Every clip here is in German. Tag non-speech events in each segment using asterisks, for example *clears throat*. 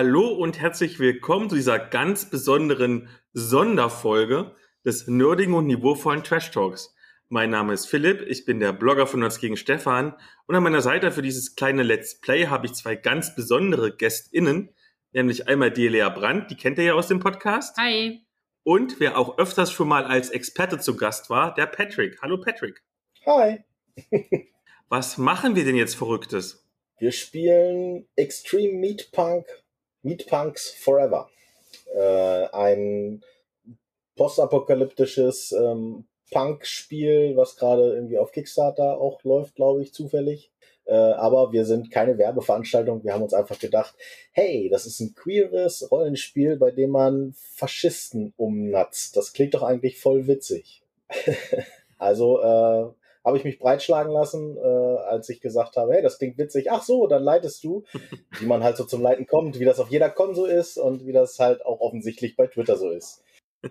Hallo und herzlich willkommen zu dieser ganz besonderen Sonderfolge des nerdigen und niveauvollen Trash Talks. Mein Name ist Philipp, ich bin der Blogger von Nerds gegen Stefan und an meiner Seite für dieses kleine Let's Play habe ich zwei ganz besondere GästInnen, nämlich einmal die Lea Brandt, die kennt ihr ja aus dem Podcast. Hi. Und wer auch öfters schon mal als Experte zu Gast war, der Patrick. Hallo Patrick. Hi. Was machen wir denn jetzt Verrücktes? Wir spielen Extreme Meat Punk, Meat Punks Forever. Äh, ein postapokalyptisches ähm, Punk-Spiel, was gerade irgendwie auf Kickstarter auch läuft, glaube ich, zufällig. Äh, aber wir sind keine Werbeveranstaltung. Wir haben uns einfach gedacht, hey, das ist ein queeres Rollenspiel, bei dem man Faschisten umnatzt. Das klingt doch eigentlich voll witzig. *laughs* also äh, habe ich mich breitschlagen lassen, äh, als ich gesagt habe, hey, das klingt witzig. Ach so, dann leitest du, *laughs* wie man halt so zum Leiten kommt, wie das auf jeder Con so ist und wie das halt auch offensichtlich bei Twitter so ist. *laughs*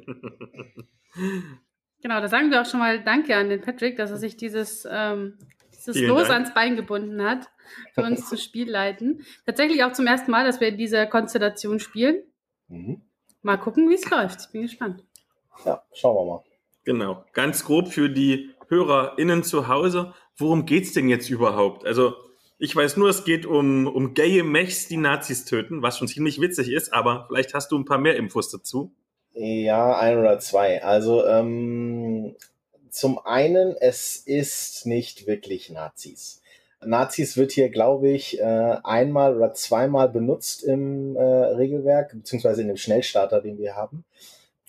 Genau, da sagen wir auch schon mal Danke an den Patrick, dass er sich dieses, ähm, dieses Los Dank. ans Bein gebunden hat, für uns zu Spiel leiten. Tatsächlich auch zum ersten Mal, dass wir in dieser Konstellation spielen. Mhm. Mal gucken, wie es läuft. Ich bin gespannt. Ja, schauen wir mal. Genau. Ganz grob für die HörerInnen zu Hause, worum geht's denn jetzt überhaupt? Also, ich weiß nur, es geht um, um gaye Mechs, die Nazis töten, was schon ziemlich witzig ist, aber vielleicht hast du ein paar mehr Infos dazu. Ja, ein oder zwei. Also, ähm, zum einen, es ist nicht wirklich Nazis. Nazis wird hier, glaube ich, äh, einmal oder zweimal benutzt im äh, Regelwerk, beziehungsweise in dem Schnellstarter, den wir haben.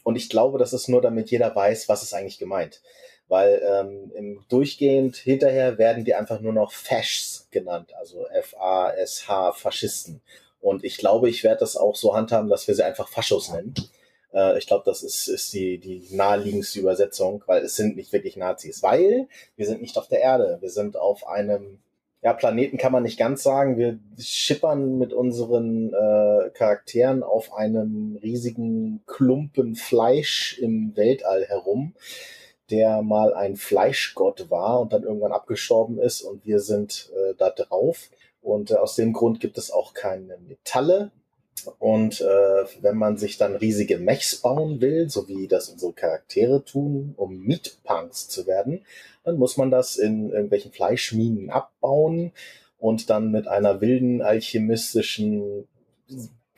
Und ich glaube, das ist nur, damit jeder weiß, was ist eigentlich gemeint weil ähm, im durchgehend hinterher werden die einfach nur noch Faschs genannt, also F-A-S-H, Faschisten. Und ich glaube, ich werde das auch so handhaben, dass wir sie einfach Faschos nennen. Äh, ich glaube, das ist, ist die, die naheliegendste Übersetzung, weil es sind nicht wirklich Nazis, weil wir sind nicht auf der Erde, wir sind auf einem ja, Planeten kann man nicht ganz sagen. Wir schippern mit unseren äh, Charakteren auf einem riesigen Klumpen Fleisch im Weltall herum der mal ein Fleischgott war und dann irgendwann abgestorben ist und wir sind äh, da drauf. Und äh, aus dem Grund gibt es auch keine Metalle. Und äh, wenn man sich dann riesige Mechs bauen will, so wie das unsere Charaktere tun, um Meatpunks zu werden, dann muss man das in irgendwelchen Fleischminen abbauen und dann mit einer wilden alchemistischen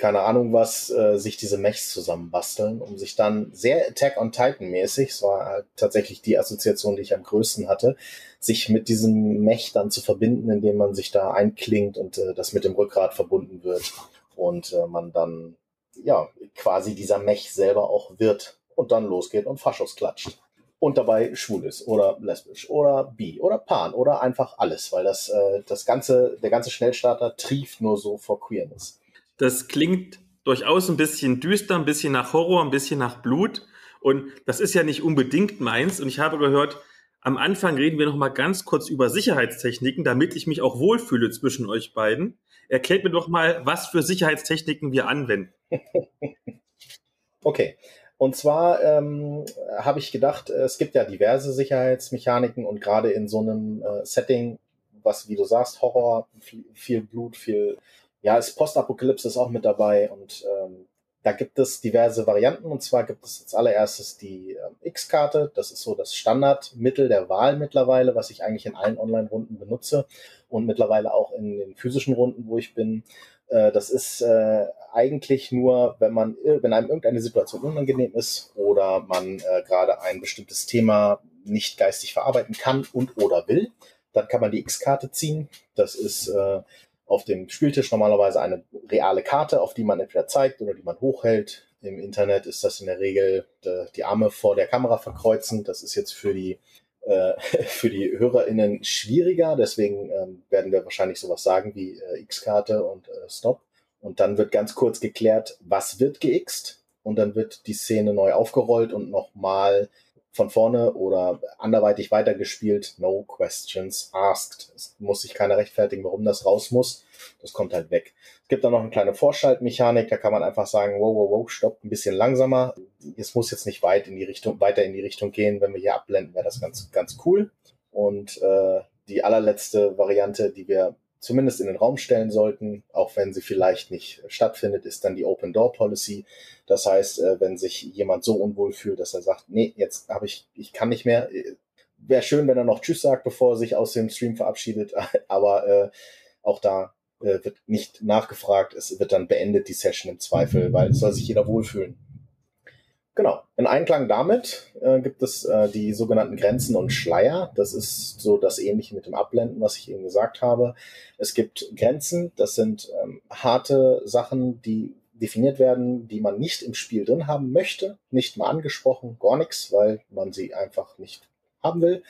keine Ahnung was, äh, sich diese Mechs zusammenbasteln, um sich dann sehr Attack on Titan mäßig, es war halt tatsächlich die Assoziation, die ich am größten hatte, sich mit diesem Mech dann zu verbinden, indem man sich da einklingt und äh, das mit dem Rückgrat verbunden wird und äh, man dann ja quasi dieser Mech selber auch wird und dann losgeht und Faschos klatscht und dabei schwul ist oder lesbisch oder bi oder pan oder einfach alles, weil das äh, das ganze der ganze Schnellstarter trieft nur so vor Queerness. Das klingt durchaus ein bisschen düster, ein bisschen nach Horror, ein bisschen nach Blut. Und das ist ja nicht unbedingt meins. Und ich habe gehört, am Anfang reden wir noch mal ganz kurz über Sicherheitstechniken, damit ich mich auch wohlfühle zwischen euch beiden. Erklärt mir doch mal, was für Sicherheitstechniken wir anwenden. *laughs* okay. Und zwar ähm, habe ich gedacht, es gibt ja diverse Sicherheitsmechaniken und gerade in so einem äh, Setting, was, wie du sagst, Horror, viel, viel Blut, viel ja, ist Postapokalypse ist auch mit dabei und ähm, da gibt es diverse Varianten und zwar gibt es als allererstes die ähm, X-Karte. Das ist so das Standardmittel der Wahl mittlerweile, was ich eigentlich in allen Online-Runden benutze und mittlerweile auch in den physischen Runden, wo ich bin. Äh, das ist äh, eigentlich nur, wenn man, wenn einem irgendeine Situation unangenehm ist oder man äh, gerade ein bestimmtes Thema nicht geistig verarbeiten kann und oder will, dann kann man die X-Karte ziehen. Das ist äh, auf dem Spieltisch normalerweise eine reale Karte, auf die man entweder zeigt oder die man hochhält. Im Internet ist das in der Regel die Arme vor der Kamera verkreuzen. Das ist jetzt für die äh, *laughs* für die HörerInnen schwieriger, deswegen ähm, werden wir wahrscheinlich sowas sagen wie äh, X-Karte und äh, Stop. Und dann wird ganz kurz geklärt, was wird geixt und dann wird die Szene neu aufgerollt und nochmal von vorne oder anderweitig weitergespielt. No questions asked. Es muss sich keiner rechtfertigen, warum das raus muss. Das kommt halt weg. Es gibt dann noch eine kleine Vorschaltmechanik, da kann man einfach sagen, wow, wow, wow, stopp, ein bisschen langsamer. Es muss jetzt nicht weit in die Richtung, weiter in die Richtung gehen. Wenn wir hier abblenden, wäre das ganz, ganz cool. Und äh, die allerletzte Variante, die wir zumindest in den Raum stellen sollten, auch wenn sie vielleicht nicht stattfindet, ist dann die Open Door Policy. Das heißt, äh, wenn sich jemand so unwohl fühlt, dass er sagt, nee, jetzt habe ich, ich kann nicht mehr. Wäre schön, wenn er noch Tschüss sagt, bevor er sich aus dem Stream verabschiedet. *laughs* Aber äh, auch da äh, wird nicht nachgefragt. Es wird dann beendet, die Session im Zweifel, weil es soll sich jeder wohlfühlen. Genau. In Einklang damit äh, gibt es äh, die sogenannten Grenzen und Schleier. Das ist so das Ähnliche mit dem Abblenden, was ich eben gesagt habe. Es gibt Grenzen, das sind ähm, harte Sachen, die definiert werden, die man nicht im Spiel drin haben möchte. Nicht mal angesprochen, gar nichts, weil man sie einfach nicht haben will.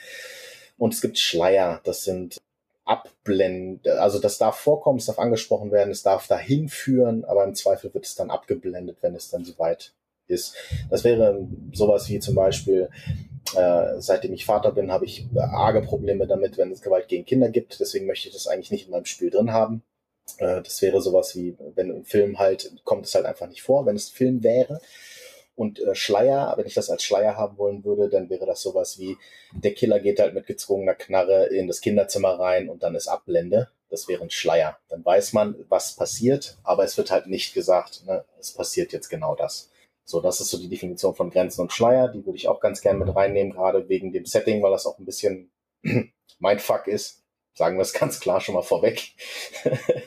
Und es gibt Schleier, das sind Abblenden, also das darf vorkommen, es darf angesprochen werden, es darf dahin führen, aber im Zweifel wird es dann abgeblendet, wenn es dann soweit ist. Das wäre sowas wie zum Beispiel, äh, seitdem ich Vater bin, habe ich arge Probleme damit, wenn es Gewalt gegen Kinder gibt. Deswegen möchte ich das eigentlich nicht in meinem Spiel drin haben. Äh, das wäre sowas wie, wenn ein Film halt, kommt es halt einfach nicht vor, wenn es Film wäre. Und äh, Schleier, wenn ich das als Schleier haben wollen würde, dann wäre das sowas wie, der Killer geht halt mit gezwungener Knarre in das Kinderzimmer rein und dann ist Abblende. Das wäre ein Schleier. Dann weiß man, was passiert, aber es wird halt nicht gesagt, ne, es passiert jetzt genau das. So, das ist so die Definition von Grenzen und Schleier. Die würde ich auch ganz gerne mit reinnehmen, gerade wegen dem Setting, weil das auch ein bisschen *clears throat* mein Fuck ist. Sagen wir es ganz klar schon mal vorweg. *laughs*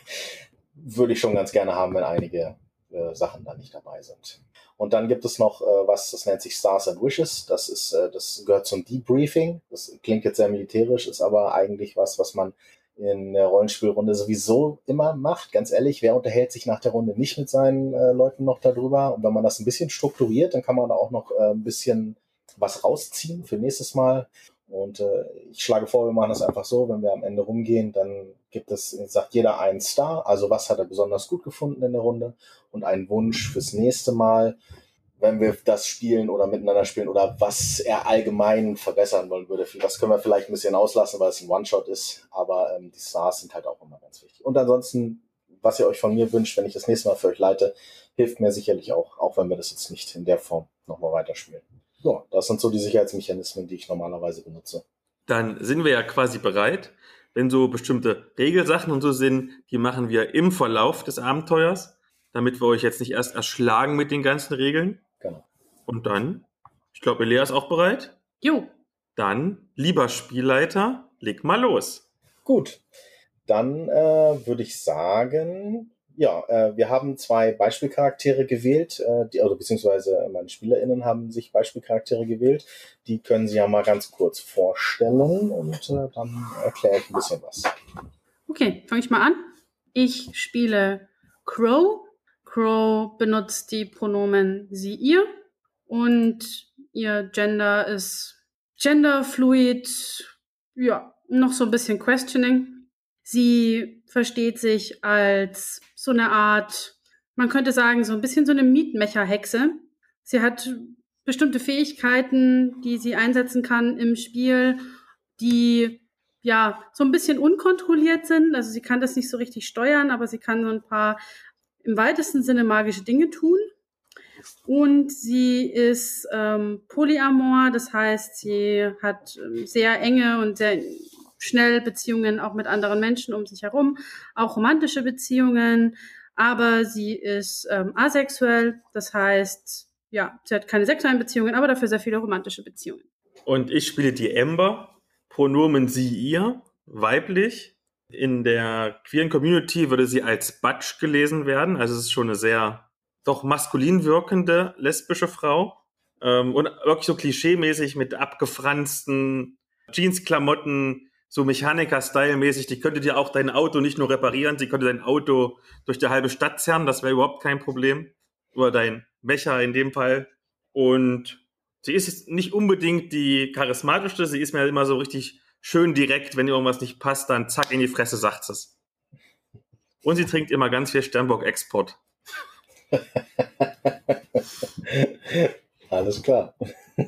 würde ich schon ganz gerne haben, wenn einige äh, Sachen da nicht dabei sind. Und dann gibt es noch äh, was, das nennt sich Stars and Wishes. Das ist, äh, das gehört zum Debriefing. Das klingt jetzt sehr militärisch, ist aber eigentlich was, was man in der Rollenspielrunde sowieso immer macht. Ganz ehrlich, wer unterhält sich nach der Runde nicht mit seinen äh, Leuten noch darüber? Und wenn man das ein bisschen strukturiert, dann kann man da auch noch äh, ein bisschen was rausziehen für nächstes Mal. Und äh, ich schlage vor, wir machen das einfach so, wenn wir am Ende rumgehen, dann gibt es, sagt jeder einen Star, also was hat er besonders gut gefunden in der Runde und einen Wunsch fürs nächste Mal wenn wir das spielen oder miteinander spielen oder was er allgemein verbessern wollen würde. Das können wir vielleicht ein bisschen auslassen, weil es ein One-Shot ist, aber ähm, die Stars sind halt auch immer ganz wichtig. Und ansonsten, was ihr euch von mir wünscht, wenn ich das nächste Mal für euch leite, hilft mir sicherlich auch, auch wenn wir das jetzt nicht in der Form nochmal weiterspielen. So, das sind so die Sicherheitsmechanismen, die ich normalerweise benutze. Dann sind wir ja quasi bereit. Wenn so bestimmte Regelsachen und so sind, die machen wir im Verlauf des Abenteuers, damit wir euch jetzt nicht erst erschlagen mit den ganzen Regeln. Und dann, ich glaube, Elea ist auch bereit. Jo. Dann, lieber Spielleiter, leg mal los. Gut. Dann äh, würde ich sagen, ja, äh, wir haben zwei Beispielcharaktere gewählt, äh, die, also beziehungsweise meine SpielerInnen haben sich Beispielcharaktere gewählt. Die können Sie ja mal ganz kurz vorstellen und äh, dann erkläre ich ein bisschen was. Okay, fange ich mal an. Ich spiele Crow, Crow benutzt die Pronomen sie, ihr und ihr Gender ist genderfluid, ja, noch so ein bisschen questioning. Sie versteht sich als so eine Art, man könnte sagen, so ein bisschen so eine Mietmecher-Hexe. Sie hat bestimmte Fähigkeiten, die sie einsetzen kann im Spiel, die ja so ein bisschen unkontrolliert sind. Also sie kann das nicht so richtig steuern, aber sie kann so ein paar im weitesten Sinne magische Dinge tun. Und sie ist ähm, polyamor, das heißt, sie hat ähm, sehr enge und sehr schnell Beziehungen auch mit anderen Menschen um sich herum, auch romantische Beziehungen, aber sie ist ähm, asexuell, das heißt, ja, sie hat keine sexuellen Beziehungen, aber dafür sehr viele romantische Beziehungen. Und ich spiele die Ember, Pronomen sie, ihr, weiblich, in der queeren Community würde sie als Butch gelesen werden. Also es ist schon eine sehr doch maskulin wirkende lesbische Frau. Ähm, und wirklich so klischeemäßig mit abgefransten Jeansklamotten, so Mechaniker-Style-mäßig. Die könnte dir auch dein Auto nicht nur reparieren, sie könnte dein Auto durch die halbe Stadt zerren. Das wäre überhaupt kein Problem. Oder dein Mecher in dem Fall. Und sie ist nicht unbedingt die charismatischste, sie ist mir halt immer so richtig schön direkt, wenn irgendwas nicht passt, dann zack in die Fresse sagt es. Und sie trinkt immer ganz viel Sternburg Export. *laughs* Alles klar. *laughs*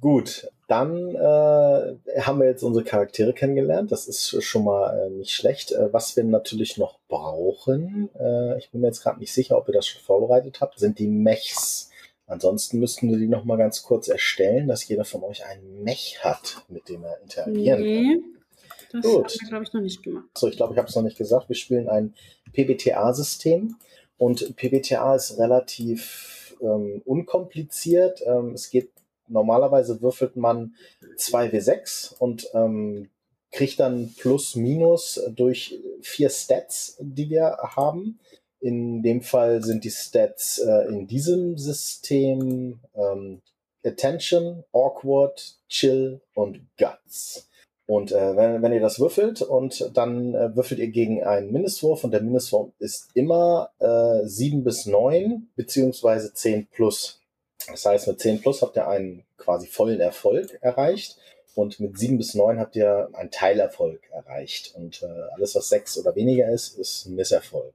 Gut, dann äh, haben wir jetzt unsere Charaktere kennengelernt. Das ist schon mal äh, nicht schlecht. Äh, was wir natürlich noch brauchen, äh, ich bin mir jetzt gerade nicht sicher, ob ihr das schon vorbereitet habt, sind die Mechs. Ansonsten müssten wir die noch mal ganz kurz erstellen, dass jeder von euch einen Mech hat, mit dem er interagieren nee. kann. Das Gut. haben wir, glaube ich, noch nicht gemacht. So, ich glaube, ich habe es noch nicht gesagt. Wir spielen ein PBTA-System und PBTA ist relativ ähm, unkompliziert. Ähm, es geht normalerweise würfelt man 2W6 und ähm, kriegt dann plus minus durch vier Stats, die wir haben. In dem Fall sind die Stats äh, in diesem System ähm, Attention, Awkward, Chill und Guts. Und äh, wenn, wenn ihr das würfelt und dann äh, würfelt ihr gegen einen Mindestwurf und der Mindestwurf ist immer äh, 7 bis 9 beziehungsweise 10 plus. Das heißt, mit 10 plus habt ihr einen quasi vollen Erfolg erreicht und mit 7 bis 9 habt ihr einen Teilerfolg erreicht. Und äh, alles, was 6 oder weniger ist, ist ein Misserfolg.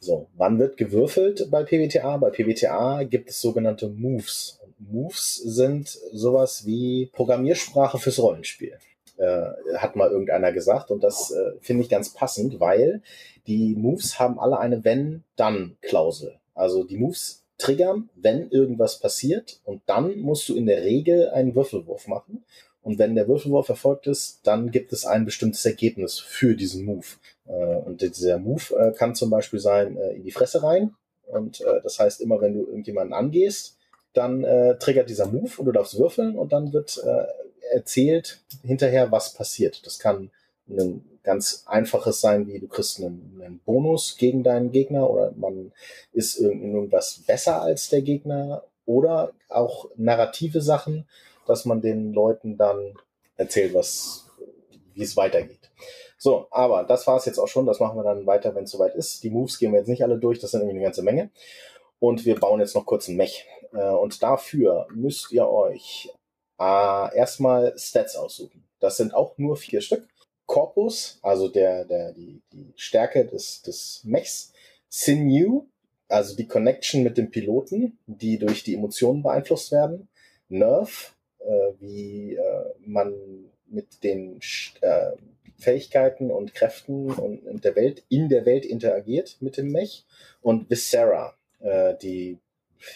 So, wann wird gewürfelt bei PBTA? Bei PBTA gibt es sogenannte Moves. Und Moves sind sowas wie Programmiersprache fürs Rollenspiel. Äh, hat mal irgendeiner gesagt und das äh, finde ich ganz passend, weil die Moves haben alle eine Wenn-Dann-Klausel. Also die Moves triggern, wenn irgendwas passiert und dann musst du in der Regel einen Würfelwurf machen. Und wenn der Würfelwurf erfolgt ist, dann gibt es ein bestimmtes Ergebnis für diesen Move. Äh, und dieser Move äh, kann zum Beispiel sein, äh, in die Fresse rein. Und das heißt, immer wenn du irgendjemanden angehst, dann triggert dieser Move und du darfst würfeln und dann wird erzählt hinterher, was passiert. Das kann ein ganz einfaches sein, wie du kriegst einen, einen Bonus gegen deinen Gegner oder man ist irgendwas besser als der Gegner oder auch narrative Sachen, dass man den Leuten dann erzählt, was, wie es weitergeht. So, aber das war es jetzt auch schon. Das machen wir dann weiter, wenn es soweit ist. Die Moves gehen wir jetzt nicht alle durch, das sind irgendwie eine ganze Menge. Und wir bauen jetzt noch kurz ein Mech. Äh, und dafür müsst ihr euch äh, erstmal Stats aussuchen. Das sind auch nur vier Stück. Corpus, also der, der, die, die Stärke des, des Mechs. Sinew, also die Connection mit dem Piloten, die durch die Emotionen beeinflusst werden. Nerve, äh, wie äh, man mit den äh, Fähigkeiten und Kräften und, und der Welt in der Welt interagiert mit dem Mech. Und Viscera, äh, die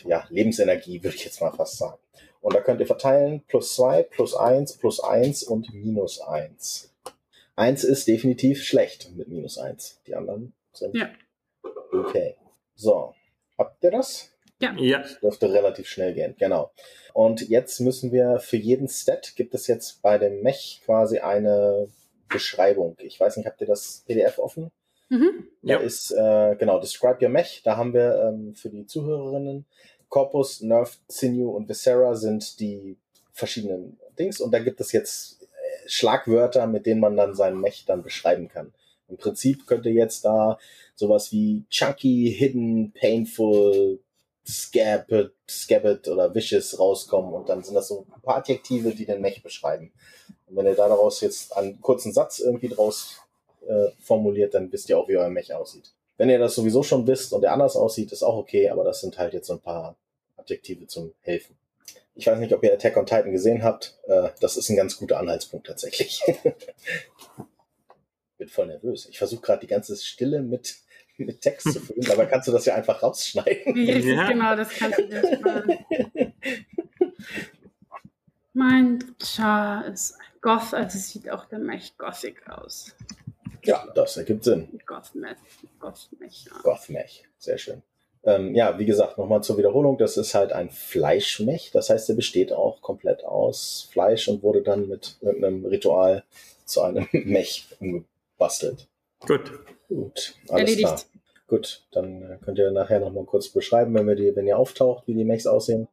ja, Lebensenergie, würde ich jetzt mal fast sagen. Und da könnt ihr verteilen plus zwei, plus eins, plus eins und minus eins. Eins ist definitiv schlecht mit minus eins. Die anderen sind ja. okay. So, habt ihr das? Ja. ja. Das dürfte relativ schnell gehen, genau. Und jetzt müssen wir für jeden Stat gibt es jetzt bei dem Mech quasi eine Beschreibung. Ich weiß nicht, habt ihr das PDF offen? Mhm. Da ja. ist, äh, genau, Describe Your Mech. Da haben wir ähm, für die Zuhörerinnen Corpus, Nerve, Sinew und Viscera sind die verschiedenen Dings. Und da gibt es jetzt äh, Schlagwörter, mit denen man dann seinen Mech dann beschreiben kann. Im Prinzip könnte jetzt da sowas wie chunky, hidden, painful, scabbed, scabbed oder vicious rauskommen und dann sind das so ein paar Adjektive, die den Mech beschreiben. Und wenn ihr da daraus jetzt einen kurzen Satz irgendwie draus äh, formuliert, dann wisst ihr auch, wie euer Mech aussieht. Wenn ihr das sowieso schon wisst und der anders aussieht, ist auch okay, aber das sind halt jetzt so ein paar Adjektive zum Helfen. Ich weiß nicht, ob ihr Attack on Titan gesehen habt. Äh, das ist ein ganz guter Anhaltspunkt tatsächlich. *laughs* Bin voll nervös. Ich versuche gerade die ganze Stille mit, mit Text zu füllen, aber kannst du das ja einfach rausschneiden. Ja, genau, das kannst du jetzt machen. *laughs* Mein Char ist Goth, also sieht auch dann echt gothic aus. Ja, das ergibt Sinn. Gothmech. Gothmech, ja. Gothmech, sehr schön. Ähm, ja, wie gesagt, nochmal zur Wiederholung, das ist halt ein Fleischmech, das heißt, er besteht auch komplett aus Fleisch und wurde dann mit irgendeinem Ritual zu einem *laughs* Mech umgebastelt. Gut. Gut, alles Erledigt. klar. Gut, dann äh, könnt ihr nachher nochmal kurz beschreiben, wenn, wir die, wenn ihr auftaucht, wie die Mechs aussehen.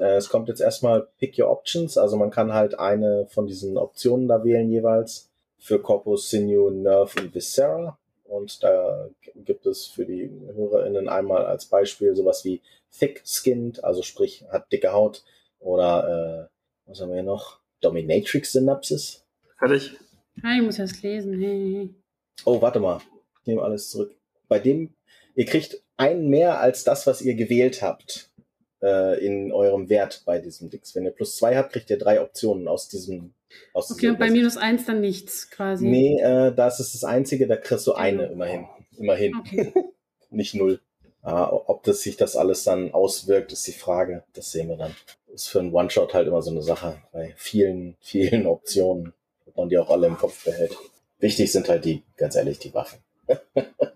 Äh, es kommt jetzt erstmal Pick Your Options, also man kann halt eine von diesen Optionen da wählen jeweils für Corpus, Sinew, Nerve und Viscera. Und da gibt es für die HörerInnen einmal als Beispiel sowas wie Thick-Skinned, also sprich hat dicke Haut. Oder äh, was haben wir hier noch? Dominatrix-Synapsis. Fertig. Ah, ich muss erst lesen. Hey. Oh, warte mal. Ich nehme alles zurück. Bei dem, ihr kriegt einen mehr als das, was ihr gewählt habt äh, in eurem Wert bei diesem Dix. Wenn ihr plus zwei habt, kriegt ihr drei Optionen aus diesem. Okay, und bei minus eins dann nichts quasi. Nee, äh, das ist das Einzige, da kriegst du eine immerhin. Immerhin. Okay. *laughs* Nicht null. Ah, ob das sich das alles dann auswirkt, ist die Frage. Das sehen wir dann. Ist für einen One-Shot halt immer so eine Sache. Bei vielen, vielen Optionen, ob man die auch alle im Kopf behält. Wichtig sind halt die, ganz ehrlich, die Waffen. *laughs*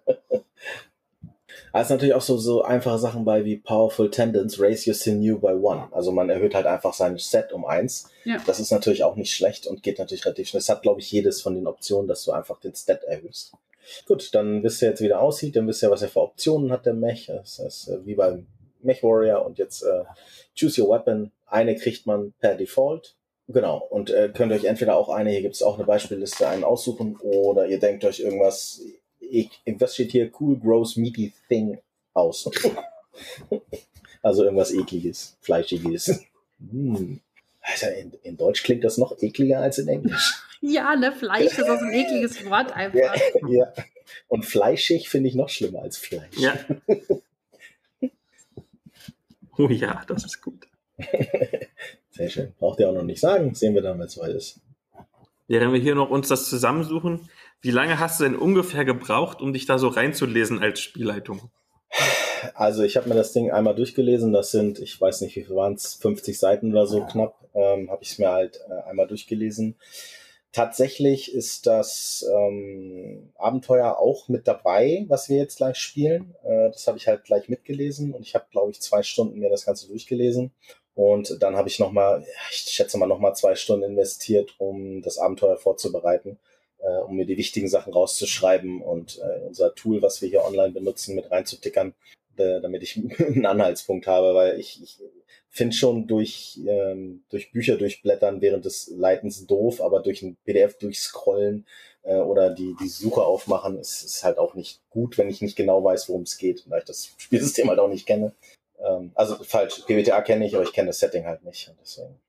Da ist natürlich auch so, so einfache Sachen bei wie Powerful Tendons, Raise Your Sinew by One. Also man erhöht halt einfach sein Set um eins. Ja. Das ist natürlich auch nicht schlecht und geht natürlich relativ schnell. Es hat, glaube ich, jedes von den Optionen, dass du einfach den Stat erhöhst. Gut, dann wisst ihr jetzt, wie der aussieht, dann wisst ihr, was er für Optionen hat, der Mech. Das ist äh, wie beim Mech Warrior und jetzt äh, Choose Your Weapon. Eine kriegt man per Default. Genau, und äh, könnt euch entweder auch eine, hier gibt es auch eine Beispielliste, einen aussuchen, oder ihr denkt euch irgendwas, ich, was steht hier? Cool, gross, meaty thing aus. *laughs* also irgendwas ekliges, fleischiges. Hm. Also in, in, Deutsch klingt das noch ekliger als in Englisch. *laughs* Ja, ne, Fleisch ist auch ein ekliges Wort einfach. Ja, *laughs* ja. Und fleischig finde ich noch schlimmer als Fleisch. Ja. Oh ja, das ist gut. Sehr schön. Braucht ihr auch noch nicht sagen. Sehen wir dann, wenn es soweit ist. Während wir hier noch uns das zusammensuchen, wie lange hast du denn ungefähr gebraucht, um dich da so reinzulesen als Spielleitung? Also ich habe mir das Ding einmal durchgelesen. Das sind, ich weiß nicht, wie viel waren es, 50 Seiten oder so knapp. Ähm, habe ich es mir halt äh, einmal durchgelesen. Tatsächlich ist das ähm, Abenteuer auch mit dabei, was wir jetzt gleich spielen. Äh, das habe ich halt gleich mitgelesen und ich habe, glaube ich, zwei Stunden mir das Ganze durchgelesen. Und dann habe ich nochmal, ich schätze mal, nochmal zwei Stunden investiert, um das Abenteuer vorzubereiten äh, um mir die wichtigen Sachen rauszuschreiben und äh, unser Tool, was wir hier online benutzen, mit reinzutickern, äh, damit ich *laughs* einen Anhaltspunkt habe, weil ich, ich finde schon durch, ähm, durch Bücher durchblättern während des Leitens doof, aber durch ein PDF durchscrollen äh, oder die, die Suche aufmachen ist, ist halt auch nicht gut, wenn ich nicht genau weiß, worum es geht, weil ich das *laughs* Spielsystem halt auch nicht kenne. Ähm, also falsch, PBTA kenne ich, aber ich kenne das Setting halt nicht. Und deswegen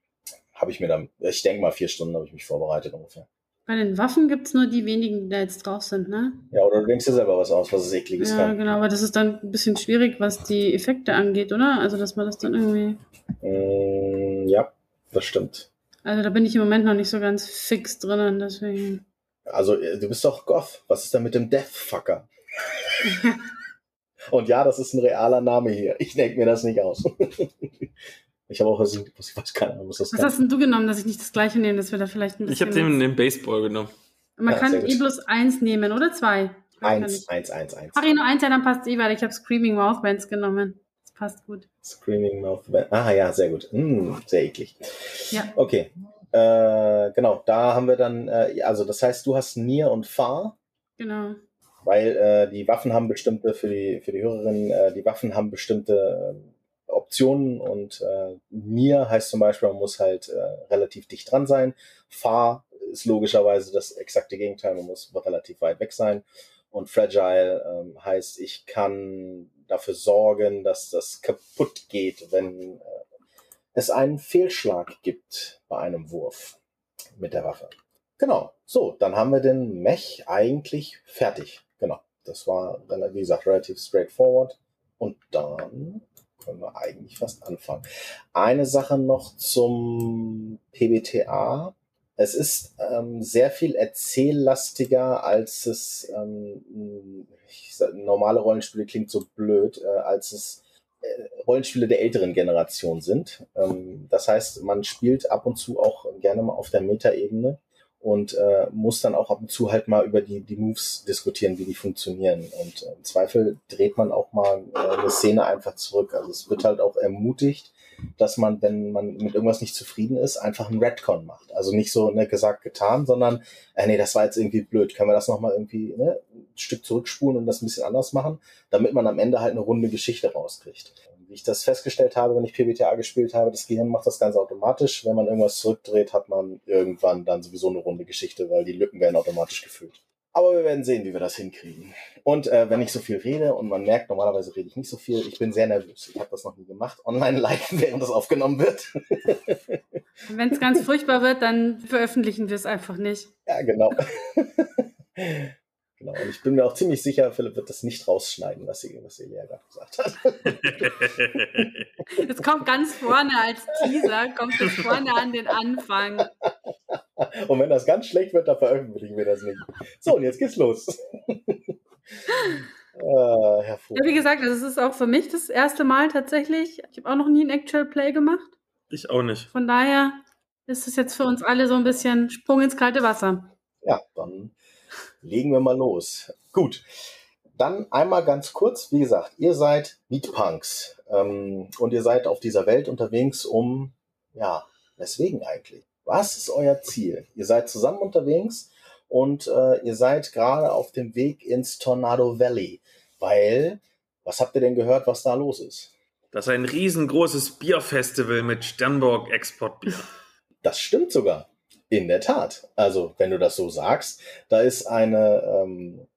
habe ich mir dann, ich denke mal vier Stunden habe ich mich vorbereitet ungefähr. Bei den Waffen gibt es nur die wenigen, die da jetzt drauf sind, ne? Ja, oder du denkst dir selber was aus, was es ekliges ja, kann. Ja, genau, aber das ist dann ein bisschen schwierig, was die Effekte angeht, oder? Also, dass man das dann irgendwie. Mm, ja, das stimmt. Also, da bin ich im Moment noch nicht so ganz fix drinnen, deswegen. Also, äh, du bist doch Goth. Was ist denn mit dem Deathfucker? *laughs* Und ja, das ist ein realer Name hier. Ich denke mir das nicht aus. *laughs* Ich habe auch versucht, ich weiß keine Ahnung, was das Was kann. hast denn du genommen, dass ich nicht das gleiche nehme, dass wir da vielleicht ein bisschen. Ich habe den, den Baseball genommen. Man ja, kann E plus 1 nehmen oder 2. 1, 1, 1, 1. Mach ich nur 1, ja, dann passt eh, weil ich habe Screaming Mouth Bands genommen. Das passt gut. Screaming Mouth Bands. Ah ja, sehr gut. Mm, sehr eklig. Ja. Okay. Äh, genau, da haben wir dann, äh, also das heißt, du hast Nier und Far. Genau. Weil äh, die Waffen haben bestimmte, für die, für die Hörerinnen, äh, die Waffen haben bestimmte Optionen und äh, mir heißt zum Beispiel, man muss halt äh, relativ dicht dran sein. Far ist logischerweise das exakte Gegenteil, man muss relativ weit weg sein. Und Fragile ähm, heißt, ich kann dafür sorgen, dass das kaputt geht, wenn äh, es einen Fehlschlag gibt bei einem Wurf mit der Waffe. Genau. So, dann haben wir den Mech eigentlich fertig. Genau. Das war, wie gesagt, relativ straightforward. Und dann können wir eigentlich fast anfangen. Eine Sache noch zum PBTA. Es ist ähm, sehr viel erzähllastiger, als es ähm, sag, normale Rollenspiele klingt so blöd, äh, als es äh, Rollenspiele der älteren Generation sind. Ähm, das heißt, man spielt ab und zu auch gerne mal auf der Metaebene und äh, muss dann auch ab und zu halt mal über die, die Moves diskutieren, wie die funktionieren. Und äh, im Zweifel dreht man auch mal äh, eine Szene einfach zurück. Also es wird halt auch ermutigt, dass man, wenn man mit irgendwas nicht zufrieden ist, einfach einen Redcon macht. Also nicht so ne, gesagt, getan, sondern, äh, nee, das war jetzt irgendwie blöd. Können wir das nochmal irgendwie ne, ein Stück zurückspulen und das ein bisschen anders machen, damit man am Ende halt eine runde Geschichte rauskriegt wie ich das festgestellt habe, wenn ich PBTA gespielt habe, das Gehirn macht das ganz automatisch. Wenn man irgendwas zurückdreht, hat man irgendwann dann sowieso eine runde Geschichte, weil die Lücken werden automatisch gefüllt. Aber wir werden sehen, wie wir das hinkriegen. Und äh, wenn ich so viel rede und man merkt, normalerweise rede ich nicht so viel, ich bin sehr nervös. Ich habe das noch nie gemacht, online live, *laughs* während das aufgenommen wird. *laughs* wenn es ganz furchtbar wird, dann veröffentlichen wir es einfach nicht. Ja, genau. *laughs* Genau. Und ich bin mir auch ziemlich sicher, Philipp wird das nicht rausschneiden, was, sie, was Elia gerade gesagt hat. *laughs* Es kommt ganz vorne als Teaser, kommt es vorne an den Anfang. Und wenn das ganz schlecht wird, dann veröffentlichen wir das nicht. So, und jetzt geht's los. *laughs* äh, ja, wie gesagt, also es ist auch für mich das erste Mal tatsächlich. Ich habe auch noch nie ein Actual Play gemacht. Ich auch nicht. Von daher ist es jetzt für uns alle so ein bisschen Sprung ins kalte Wasser. Ja, dann legen wir mal los. Gut. Dann einmal ganz kurz, wie gesagt, ihr seid Meatpunks ähm, und ihr seid auf dieser Welt unterwegs, um, ja, weswegen eigentlich? Was ist euer Ziel? Ihr seid zusammen unterwegs und äh, ihr seid gerade auf dem Weg ins Tornado Valley, weil, was habt ihr denn gehört, was da los ist? Das ist ein riesengroßes Bierfestival mit Sternburg Exportbier. Das stimmt sogar. In der Tat. Also, wenn du das so sagst, da ist eine, ähm,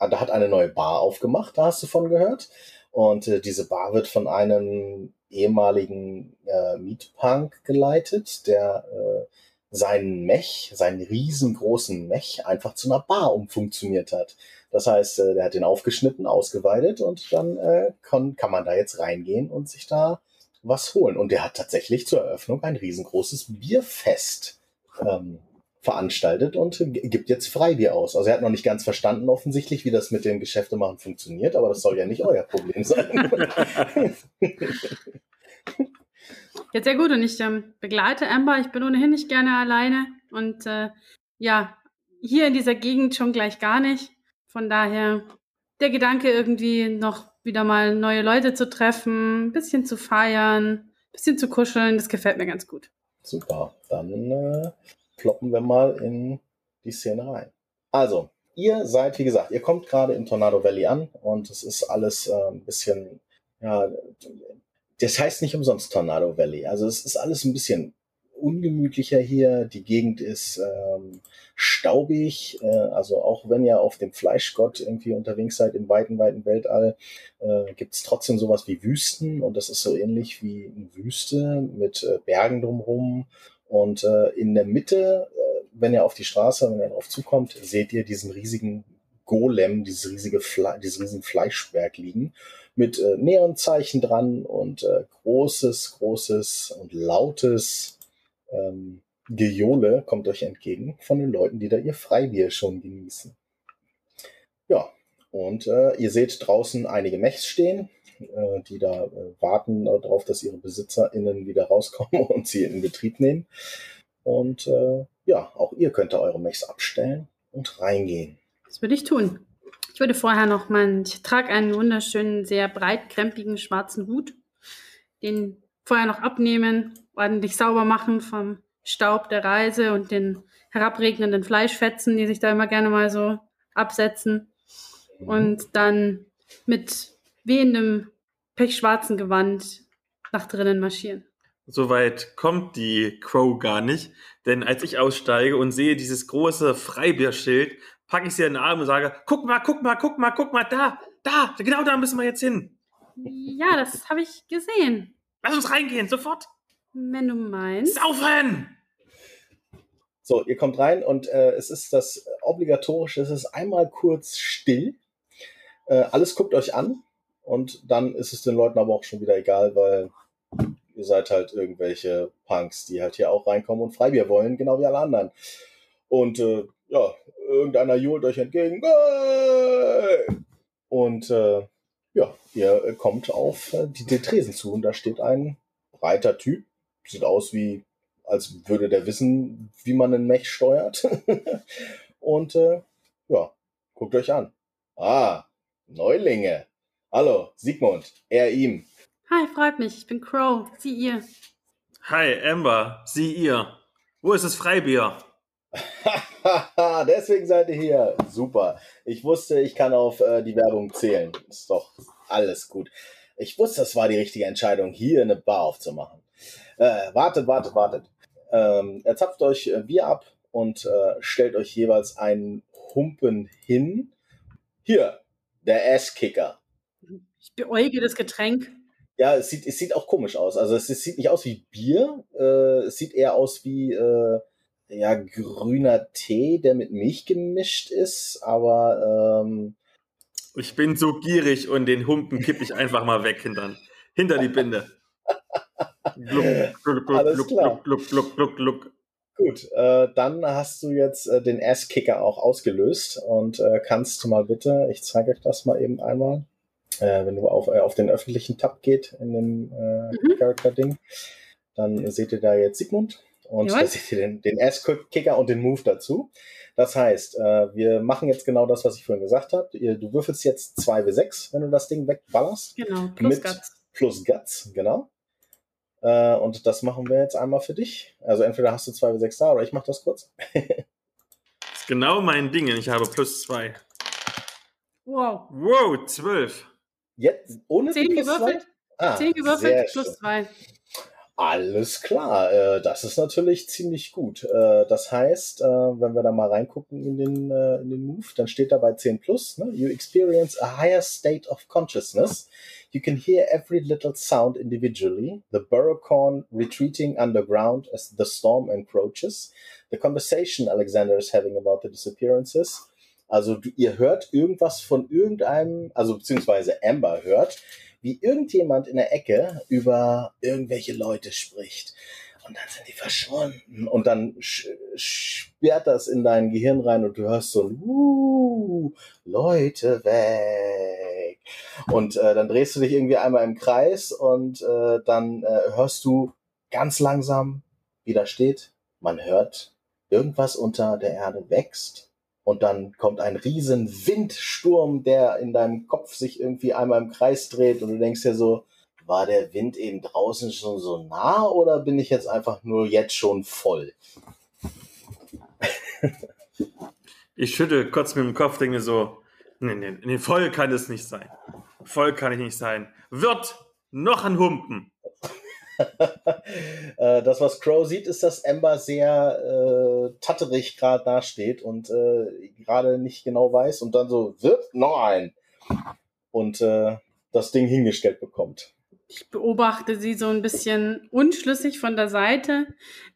da hat eine neue Bar aufgemacht, da hast du von gehört. Und äh, diese Bar wird von einem ehemaligen äh, Meatpunk geleitet, der äh, seinen Mech, seinen riesengroßen Mech einfach zu einer Bar umfunktioniert hat. Das heißt, äh, der hat den aufgeschnitten, ausgeweidet und dann äh, kann, kann man da jetzt reingehen und sich da was holen. Und der hat tatsächlich zur Eröffnung ein riesengroßes Bierfest ähm, veranstaltet und gibt jetzt Freibier aus. Also er hat noch nicht ganz verstanden offensichtlich, wie das mit dem Geschäftemachen funktioniert, aber das soll ja nicht euer Problem sein. *laughs* Jetzt sehr gut und ich ähm, begleite Amber. Ich bin ohnehin nicht gerne alleine und äh, ja, hier in dieser Gegend schon gleich gar nicht. Von daher der Gedanke irgendwie noch wieder mal neue Leute zu treffen, ein bisschen zu feiern, ein bisschen zu kuscheln, das gefällt mir ganz gut. Super, dann äh, ploppen wir mal in die Szene rein. Also, ihr seid, wie gesagt, ihr kommt gerade im Tornado Valley an und es ist alles äh, ein bisschen, ja, das heißt nicht umsonst Tornado Valley. Also es ist alles ein bisschen ungemütlicher hier. Die Gegend ist ähm, staubig. Äh, also auch wenn ihr auf dem Fleischgott irgendwie unterwegs seid im weiten, weiten Weltall, äh, gibt es trotzdem sowas wie Wüsten. Und das ist so ähnlich wie eine Wüste mit äh, Bergen drumherum. Und äh, in der Mitte, äh, wenn ihr auf die Straße, wenn ihr darauf zukommt, seht ihr diesen riesigen Golem, dieses riesige Fle dieses riesigen Fleischberg liegen mit äh, Neonzeichen dran und äh, großes, großes und lautes ähm, Gejohle kommt euch entgegen von den Leuten, die da ihr Freibier schon genießen. Ja, und äh, ihr seht draußen einige Mechs stehen, äh, die da äh, warten darauf, dass ihre BesitzerInnen wieder rauskommen *laughs* und sie in Betrieb nehmen. Und äh, ja, auch ihr könnt eure Mechs abstellen und reingehen. Das würde ich tun. Ich würde vorher noch mal, ich trage einen wunderschönen, sehr breitkrempigen schwarzen Hut, den vorher noch abnehmen, ordentlich sauber machen vom Staub der Reise und den herabregnenden Fleischfetzen, die sich da immer gerne mal so absetzen. Und dann mit wehendem pechschwarzen Gewand nach drinnen marschieren. Soweit kommt die Crow gar nicht, denn als ich aussteige und sehe dieses große Freibierschild, packe ich sie in den Arm und sage, guck mal, guck mal, guck mal, guck mal, da, da, genau da müssen wir jetzt hin. Ja, das habe ich gesehen. Lass uns reingehen, sofort. Wenn du meinst. Saufen! So, ihr kommt rein und äh, es ist das obligatorische, es ist einmal kurz still. Äh, alles guckt euch an und dann ist es den Leuten aber auch schon wieder egal, weil ihr seid halt irgendwelche Punks, die halt hier auch reinkommen und Freibier wollen, genau wie alle anderen. Und äh, ja, irgendeiner johlt euch entgegen. Und äh, ja, ihr kommt auf äh, die, den Tresen zu und da steht ein breiter Typ. Sieht aus wie, als würde der wissen, wie man einen Mech steuert. *laughs* und äh, ja, guckt euch an. Ah, Neulinge. Hallo, Sigmund, er ihm. Hi, freut mich. Ich bin Crow. Sie ihr. Hi, Amber. Sie ihr. Wo ist das Freibier? *laughs* Deswegen seid ihr hier. Super. Ich wusste, ich kann auf äh, die Werbung zählen. Ist doch alles gut. Ich wusste, das war die richtige Entscheidung, hier eine Bar aufzumachen. Äh, wartet, wartet, wartet. Ähm, er zapft euch äh, Bier ab und äh, stellt euch jeweils einen Humpen hin. Hier, der Asskicker. Ich beäuge das Getränk. Ja, es sieht, es sieht auch komisch aus. Also es, es sieht nicht aus wie Bier. Äh, es sieht eher aus wie äh, ja, grüner Tee, der mit Milch gemischt ist. Aber ähm, ich bin so gierig und den Humpen kipp ich einfach mal weg hintern, hinter die Binde. Gluck, gluck, gluck, Alles klar. gluck, gluck, gluck, gluck. Gut, äh, dann hast du jetzt äh, den Ass-Kicker auch ausgelöst und äh, kannst du mal bitte, ich zeige euch das mal eben einmal, äh, wenn du auf, äh, auf den öffentlichen Tab geht in dem äh, mhm. Character-Ding, dann seht ihr da jetzt Sigmund Und da seht ihr den, den S-Kicker und den Move dazu. Das heißt, äh, wir machen jetzt genau das, was ich vorhin gesagt habe. Du würfelst jetzt 2W6, wenn du das Ding wegballerst. Genau, plus mit Guts. Plus Guts, genau. Äh, und das machen wir jetzt einmal für dich. Also entweder hast du 2W6 da oder ich mache das kurz. das *laughs* ist genau mein Ding. Ich habe plus 2. Wow. Wow, 12. Jetzt ohne 10 gewürfelt. Ah, 10 gewürfelt plus 2. Alles klar, äh, das ist natürlich ziemlich gut. Äh, das heißt, äh, wenn wir da mal reingucken in den, äh, in den Move, dann steht da bei 10 plus, ne? you experience a higher state of consciousness. You can hear every little sound individually, the burrocorn retreating underground as the storm encroaches, the conversation Alexander is having about the disappearances. Also ihr hört irgendwas von irgendeinem, also beziehungsweise Amber hört, wie irgendjemand in der Ecke über irgendwelche Leute spricht. Und dann sind die verschwunden. Und dann sperrt das in dein Gehirn rein und du hörst so, uh, Leute weg. Und äh, dann drehst du dich irgendwie einmal im Kreis und äh, dann äh, hörst du ganz langsam, wie da steht, man hört, irgendwas unter der Erde wächst und dann kommt ein riesen Windsturm, der in deinem Kopf sich irgendwie einmal im Kreis dreht und du denkst dir so, war der Wind eben draußen schon so nah oder bin ich jetzt einfach nur jetzt schon voll? ich schüttel kurz mit dem Kopf, denke so, nee, nee, nee, voll kann es nicht sein. Voll kann ich nicht sein. Wird noch ein Humpen. *laughs* Äh, das, was Crow sieht, ist, dass Ember sehr äh, tatterig gerade dasteht und äh, gerade nicht genau weiß und dann so, wird noch ein. Und äh, das Ding hingestellt bekommt. Ich beobachte sie so ein bisschen unschlüssig von der Seite.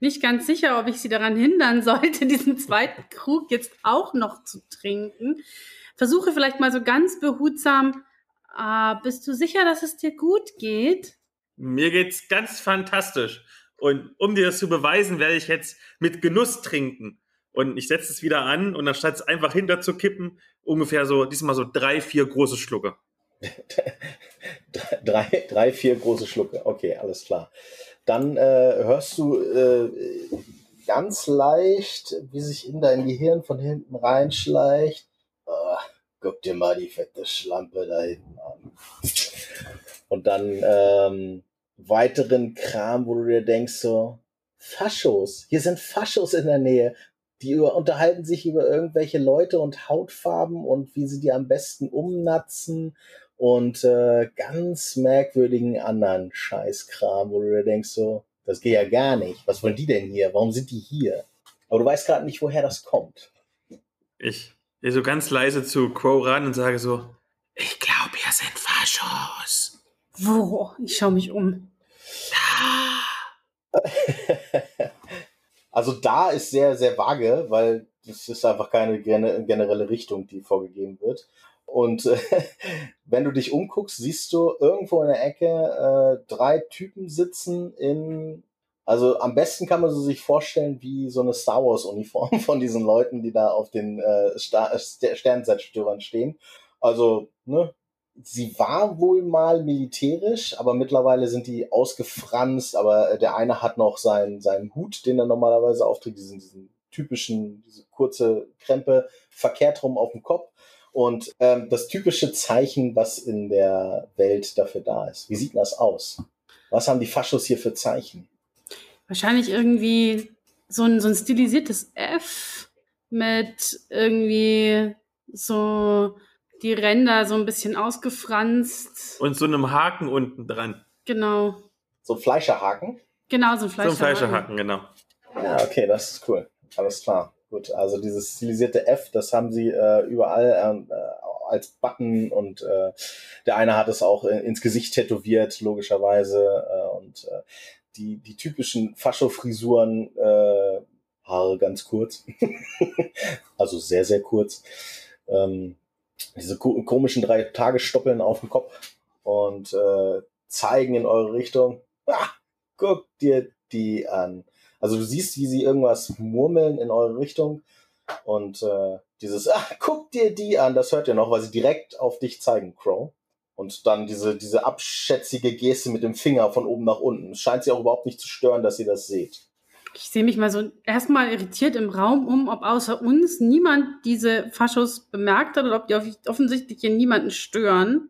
Nicht ganz sicher, ob ich sie daran hindern sollte, *laughs* diesen zweiten Krug jetzt auch noch zu trinken. Versuche vielleicht mal so ganz behutsam, ah, bist du sicher, dass es dir gut geht? Mir geht's ganz fantastisch. Und um dir das zu beweisen, werde ich jetzt mit Genuss trinken. Und ich setze es wieder an und anstatt es einfach hinter zu kippen, ungefähr so, diesmal so drei, vier große Schlucke. *laughs* drei, drei, vier große Schlucke. Okay, alles klar. Dann äh, hörst du äh, ganz leicht, wie sich in dein Gehirn von hinten reinschleicht. Oh, guck dir mal die fette Schlampe da hinten an. Und dann ähm, weiteren Kram, wo du dir denkst so, Faschos, hier sind Faschos in der Nähe. Die über, unterhalten sich über irgendwelche Leute und Hautfarben und wie sie die am besten umnatzen und äh, ganz merkwürdigen anderen Scheißkram, wo du dir denkst so, das geht ja gar nicht. Was wollen die denn hier? Warum sind die hier? Aber du weißt gerade nicht, woher das kommt. Ich gehe so ganz leise zu Crow ran und sage so, ich glaube, hier sind Faschos. Wo? Ich schaue mich um. *laughs* Also da ist sehr, sehr vage, weil das ist einfach keine generelle Richtung, die vorgegeben wird. Und äh, *laughs* wenn du dich umguckst, siehst du irgendwo in der Ecke äh, drei Typen sitzen in, also am besten kann man so sich vorstellen wie so eine Star Wars Uniform *laughs* von diesen Leuten, die da auf den äh, Sternzeittürern stehen. Also, ne, sie war wohl mal militärisch, aber mittlerweile sind die ausgefranst, aber äh, der eine hat noch seinen, seinen Hut, den er normalerweise aufträgt, diesen, diesen typischen, diese kurze Krempe, verkehrt rum auf dem Kopf. Und ähm, das typische Zeichen, was in der Welt dafür da ist. Wie sieht das aus? Was haben die Faschos hier für Zeichen? Wahrscheinlich irgendwie so ein, so ein stilisiertes F mit irgendwie so die Ränder so ein bisschen ausgefranst. Und so einem Haken unten dran. Genau. So ein Fleischerhaken? Genau, so ein Fleischerhaken. So ein Fleischerhaken, genau. Ja, okay, das ist cool. Alles klar. Gut, also dieses stilisierte F, das haben sie äh, überall ähm, äh, als Button und äh, der eine hat es auch in, ins Gesicht tätowiert, logischerweise. Äh, und äh, die, die typischen Fascho-Frisuren, äh, Haare ganz kurz. *laughs* also sehr, sehr kurz. Ähm, diese komischen drei Tagesstoppeln auf dem Kopf und äh, zeigen in eure Richtung. Ah, guck dir die an. Also du siehst, wie sie irgendwas murmeln in eure Richtung und äh, dieses, ah, guck dir die an, das hört ihr noch, weil sie direkt auf dich zeigen, Crow. Und dann diese, diese abschätzige Geste mit dem Finger von oben nach unten. Es scheint sie auch überhaupt nicht zu stören, dass ihr das seht. Ich sehe mich mal so erstmal irritiert im Raum um, ob außer uns niemand diese Faschos bemerkt hat oder ob die offensichtlich hier niemanden stören.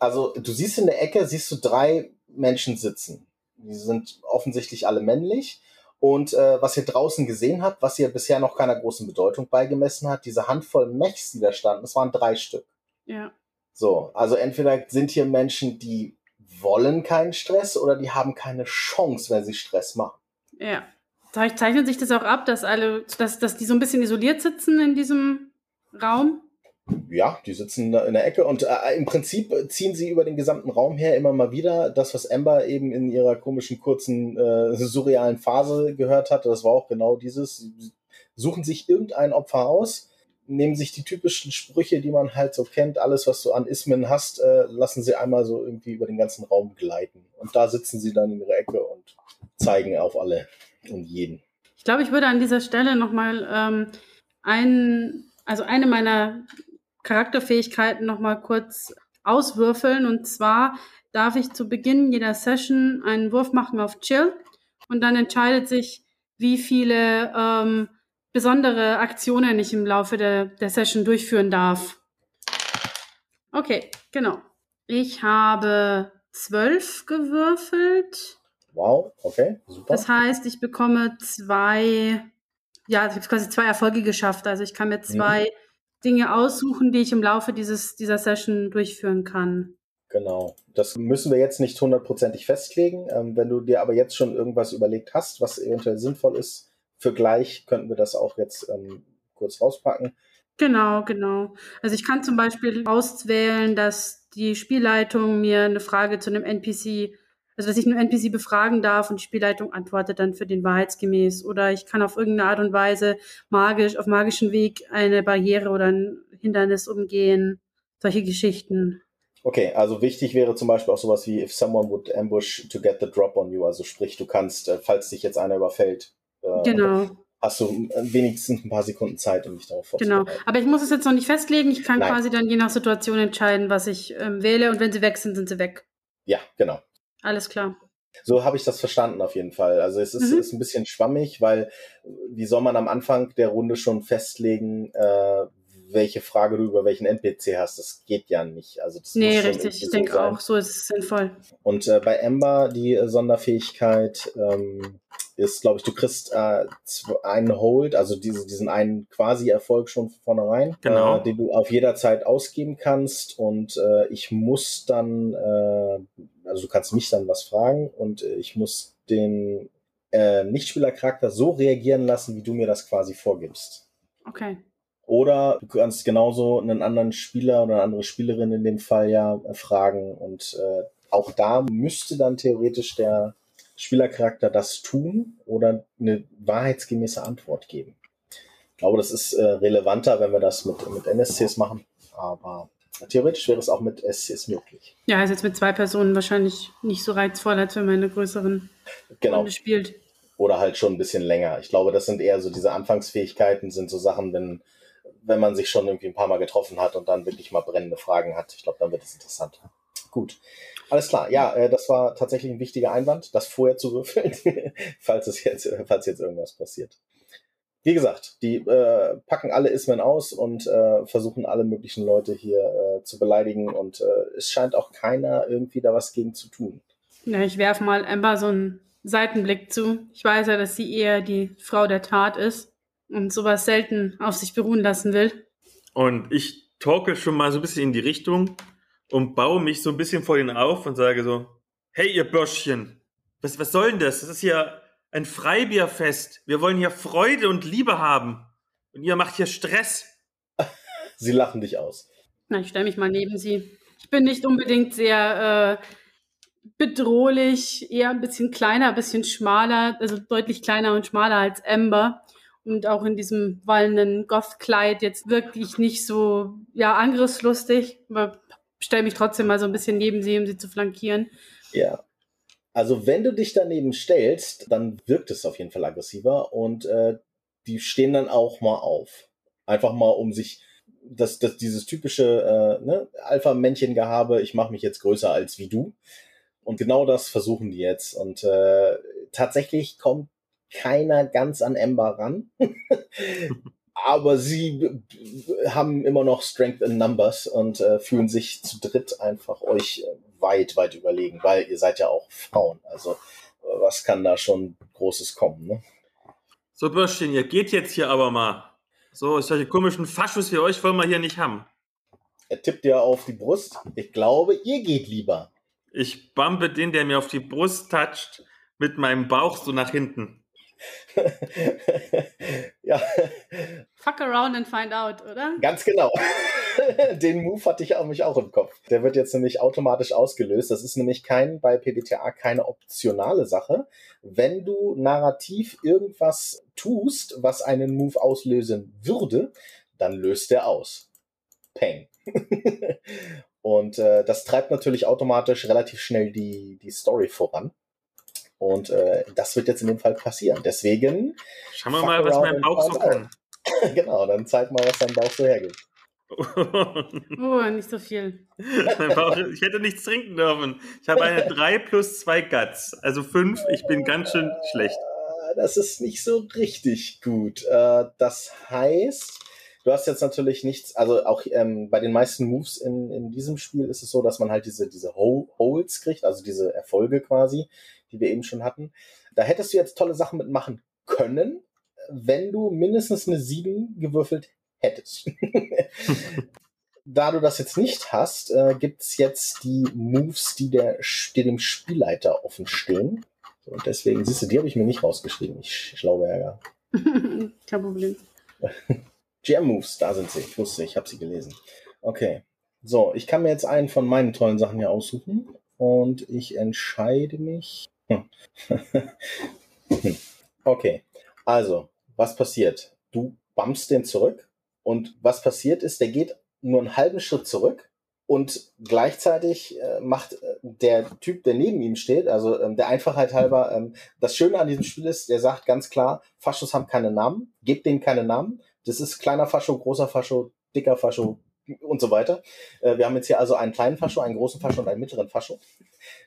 Also du siehst in der Ecke, siehst du drei Menschen sitzen. Die sind offensichtlich alle männlich. Und äh, was ihr draußen gesehen habt, was ihr bisher noch keiner großen Bedeutung beigemessen hat, diese Handvoll Mechs, die da standen, das waren drei Stück. Ja. So, also entweder sind hier Menschen, die wollen keinen Stress oder die haben keine Chance, wenn sie Stress machen. Ja. Zeichnet sich das auch ab, dass alle, dass, dass die so ein bisschen isoliert sitzen in diesem Raum? Ja, die sitzen in der Ecke und äh, im Prinzip ziehen sie über den gesamten Raum her immer mal wieder das, was Amber eben in ihrer komischen, kurzen, äh, surrealen Phase gehört hatte. Das war auch genau dieses. Suchen sich irgendein Opfer aus, nehmen sich die typischen Sprüche, die man halt so kennt, alles, was du an Ismen hast, äh, lassen sie einmal so irgendwie über den ganzen Raum gleiten. Und da sitzen sie dann in ihrer Ecke zeigen auf alle und jeden. Ich glaube, ich würde an dieser Stelle nochmal ähm, ein, also eine meiner Charakterfähigkeiten nochmal kurz auswürfeln. Und zwar darf ich zu Beginn jeder Session einen Wurf machen auf Chill und dann entscheidet sich, wie viele ähm, besondere Aktionen ich im Laufe der, der Session durchführen darf. Okay, genau. Ich habe zwölf gewürfelt. Wow, okay, super. Das heißt, ich bekomme zwei, ja, ich habe quasi zwei Erfolge geschafft. Also ich kann mir zwei mhm. Dinge aussuchen, die ich im Laufe dieses, dieser Session durchführen kann. Genau. Das müssen wir jetzt nicht hundertprozentig festlegen. Ähm, wenn du dir aber jetzt schon irgendwas überlegt hast, was eventuell sinnvoll ist, für gleich könnten wir das auch jetzt ähm, kurz rauspacken. Genau, genau. Also ich kann zum Beispiel auswählen, dass die Spielleitung mir eine Frage zu einem NPC also, dass ich einen NPC befragen darf und die Spielleitung antwortet dann für den wahrheitsgemäß. Oder ich kann auf irgendeine Art und Weise magisch, auf magischen Weg eine Barriere oder ein Hindernis umgehen. Solche Geschichten. Okay, also wichtig wäre zum Beispiel auch sowas wie, if someone would ambush to get the drop on you. Also sprich, du kannst, äh, falls dich jetzt einer überfällt, äh, genau. hast du wenigstens ein paar Sekunden Zeit, um dich darauf vorzubereiten. Genau, aber ich muss es jetzt noch nicht festlegen. Ich kann Nein. quasi dann je nach Situation entscheiden, was ich ähm, wähle und wenn sie weg sind, sind sie weg. Ja, genau. Alles klar. So habe ich das verstanden auf jeden Fall. Also es ist, mhm. ist ein bisschen schwammig, weil wie soll man am Anfang der Runde schon festlegen, äh, welche Frage du über welchen NPC hast? Das geht ja nicht. Also das nee, richtig. Ich denke auch, so ist es sinnvoll. Und äh, bei Ember die äh, Sonderfähigkeit ähm, ist, glaube ich, du kriegst äh, einen Hold, also diese, diesen einen quasi Erfolg schon von vornherein, genau. äh, den du auf jeder Zeit ausgeben kannst. Und äh, ich muss dann, äh, also du kannst mich dann was fragen und äh, ich muss den äh, Nichtspielercharakter so reagieren lassen, wie du mir das quasi vorgibst. Okay. Oder du kannst genauso einen anderen Spieler oder eine andere Spielerin in dem Fall ja äh, fragen. Und äh, auch da müsste dann theoretisch der Spielercharakter das tun oder eine wahrheitsgemäße Antwort geben. Ich glaube, das ist äh, relevanter, wenn wir das mit, mit NSCs machen, aber theoretisch wäre es auch mit SCs möglich. Ja, ist jetzt mit zwei Personen wahrscheinlich nicht so reizvoll, als wenn man eine größeren genau. Runde spielt. Oder halt schon ein bisschen länger. Ich glaube, das sind eher so diese Anfangsfähigkeiten, sind so Sachen, wenn, wenn man sich schon irgendwie ein paar Mal getroffen hat und dann wirklich mal brennende Fragen hat. Ich glaube, dann wird es interessant. Gut. Alles klar, ja, äh, das war tatsächlich ein wichtiger Einwand, das vorher zu würfeln, *laughs* falls es jetzt, falls jetzt irgendwas passiert. Wie gesagt, die äh, packen alle Ismen aus und äh, versuchen alle möglichen Leute hier äh, zu beleidigen und äh, es scheint auch keiner irgendwie da was gegen zu tun. Ja, ich werfe mal Amber so einen Seitenblick zu. Ich weiß ja, dass sie eher die Frau der Tat ist und sowas selten auf sich beruhen lassen will. Und ich torkel schon mal so ein bisschen in die Richtung und baue mich so ein bisschen vor ihnen auf und sage so, hey ihr Bürschchen, was, was soll denn das? Das ist hier ein Freibierfest. Wir wollen hier Freude und Liebe haben. Und ihr macht hier Stress. *laughs* Sie lachen dich aus. Na, ich stelle mich mal neben sie. Ich bin nicht unbedingt sehr äh, bedrohlich, eher ein bisschen kleiner, ein bisschen schmaler, also deutlich kleiner und schmaler als Amber. Und auch in diesem wallenden Goth-Kleid jetzt wirklich nicht so, ja, angriffslustig, aber stelle mich trotzdem mal so ein bisschen neben sie, um sie zu flankieren. Ja. Also wenn du dich daneben stellst, dann wirkt es auf jeden Fall aggressiver und äh, die stehen dann auch mal auf. Einfach mal um sich das, das dieses typische äh, ne, Alpha-Männchen-Gehabe, ich mache mich jetzt größer als wie du. Und genau das versuchen die jetzt. Und äh, tatsächlich kommt keiner ganz an Ember ran. *laughs* Aber sie haben immer noch Strength in Numbers und äh, fühlen sich zu dritt einfach euch äh, weit, weit überlegen, weil ihr seid ja auch Frauen. Also was kann da schon Großes kommen, ne? So, Bürschchen, ihr geht jetzt hier aber mal. So, solche komischen Faschus wie euch wollen wir hier nicht haben. Er tippt dir auf die Brust. Ich glaube, ihr geht lieber. Ich bumpe den, der mir auf die Brust toucht, mit meinem Bauch so nach hinten. *laughs* ja. Fuck around and find out, oder? Ganz genau. *laughs* Den Move hatte ich auch mich auch im Kopf. Der wird jetzt nämlich automatisch ausgelöst. Das ist nämlich kein bei PBTA keine optionale Sache. Wenn du narrativ irgendwas tust, was einen Move auslösen würde, dann löst der aus. Peng. *laughs* Und äh, das treibt natürlich automatisch relativ schnell die, die Story voran. Und äh, das wird jetzt in dem Fall passieren. Deswegen. Schauen wir mal, was mein Bauch so kann. *laughs* genau, dann zeig mal, was dein Bauch so hergibt. *laughs* oh, nicht so viel. Bauch, ich hätte nichts trinken dürfen. Ich habe eine 3 plus 2 Guts, also 5. Ich bin ganz schön schlecht. Äh, das ist nicht so richtig gut. Äh, das heißt, du hast jetzt natürlich nichts, also auch ähm, bei den meisten Moves in, in diesem Spiel ist es so, dass man halt diese, diese Holds kriegt, also diese Erfolge quasi, die wir eben schon hatten. Da hättest du jetzt tolle Sachen mitmachen können, wenn du mindestens eine 7 gewürfelt hättest. *laughs* da du das jetzt nicht hast, äh, gibt's jetzt die Moves, die, der, die dem Spielleiter offen stehen. Und deswegen, siehst du, die habe ich mir nicht rausgeschrieben. Ich schlaue Ärger. *laughs* Kein Problem. *laughs* GM-Moves, da sind sie. Ich wusste, ich habe sie gelesen. Okay. So, ich kann mir jetzt einen von meinen tollen Sachen hier aussuchen. Und ich entscheide mich. Hm. *laughs* okay. Also, was passiert? Du bumpst den zurück und was passiert ist, der geht nur einen halben Schritt zurück und gleichzeitig äh, macht äh, der Typ, der neben ihm steht, also ähm, der Einfachheit halber, ähm, das Schöne an diesem Spiel ist, der sagt ganz klar, Faschos haben keine Namen, gebt denen keine Namen. Das ist kleiner Fascho, großer Fascho, dicker Fascho und so weiter. Äh, wir haben jetzt hier also einen kleinen Fascho, einen großen Fascho und einen mittleren Fascho.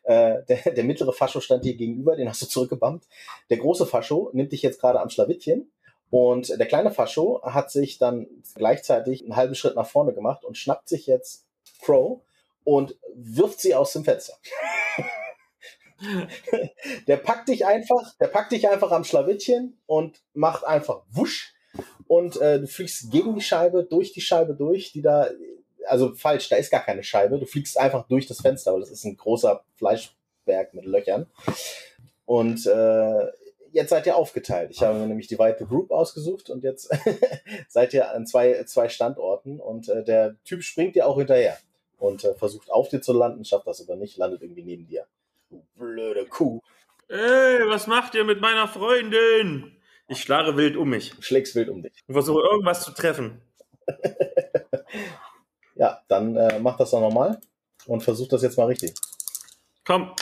Äh, der, der mittlere Fascho stand dir gegenüber, den hast du *laughs* zurückgebammt. Der große Fascho nimmt dich jetzt gerade am Schlawittchen und der kleine Fascho hat sich dann gleichzeitig einen halben Schritt nach vorne gemacht und schnappt sich jetzt Crow und wirft sie aus dem Fenster. *laughs* der packt dich einfach, der packt dich einfach am Schlawittchen und macht einfach wusch und äh, du fliegst gegen die Scheibe, durch die Scheibe durch, die da, also falsch, da ist gar keine Scheibe, du fliegst einfach durch das Fenster, weil das ist ein großer Fleischberg mit Löchern. Und äh, jetzt seid ihr aufgeteilt. Ich habe mir nämlich die White Group ausgesucht und jetzt *laughs* seid ihr an zwei, zwei Standorten und äh, der Typ springt dir auch hinterher und äh, versucht auf dir zu landen, schafft das aber nicht, landet irgendwie neben dir. Du blöde Kuh. Ey, was macht ihr mit meiner Freundin? Ich schlage wild um mich. Schlägst wild um dich. Und versuche irgendwas zu treffen. *laughs* ja, dann äh, mach das doch nochmal und versuch das jetzt mal richtig. Komm.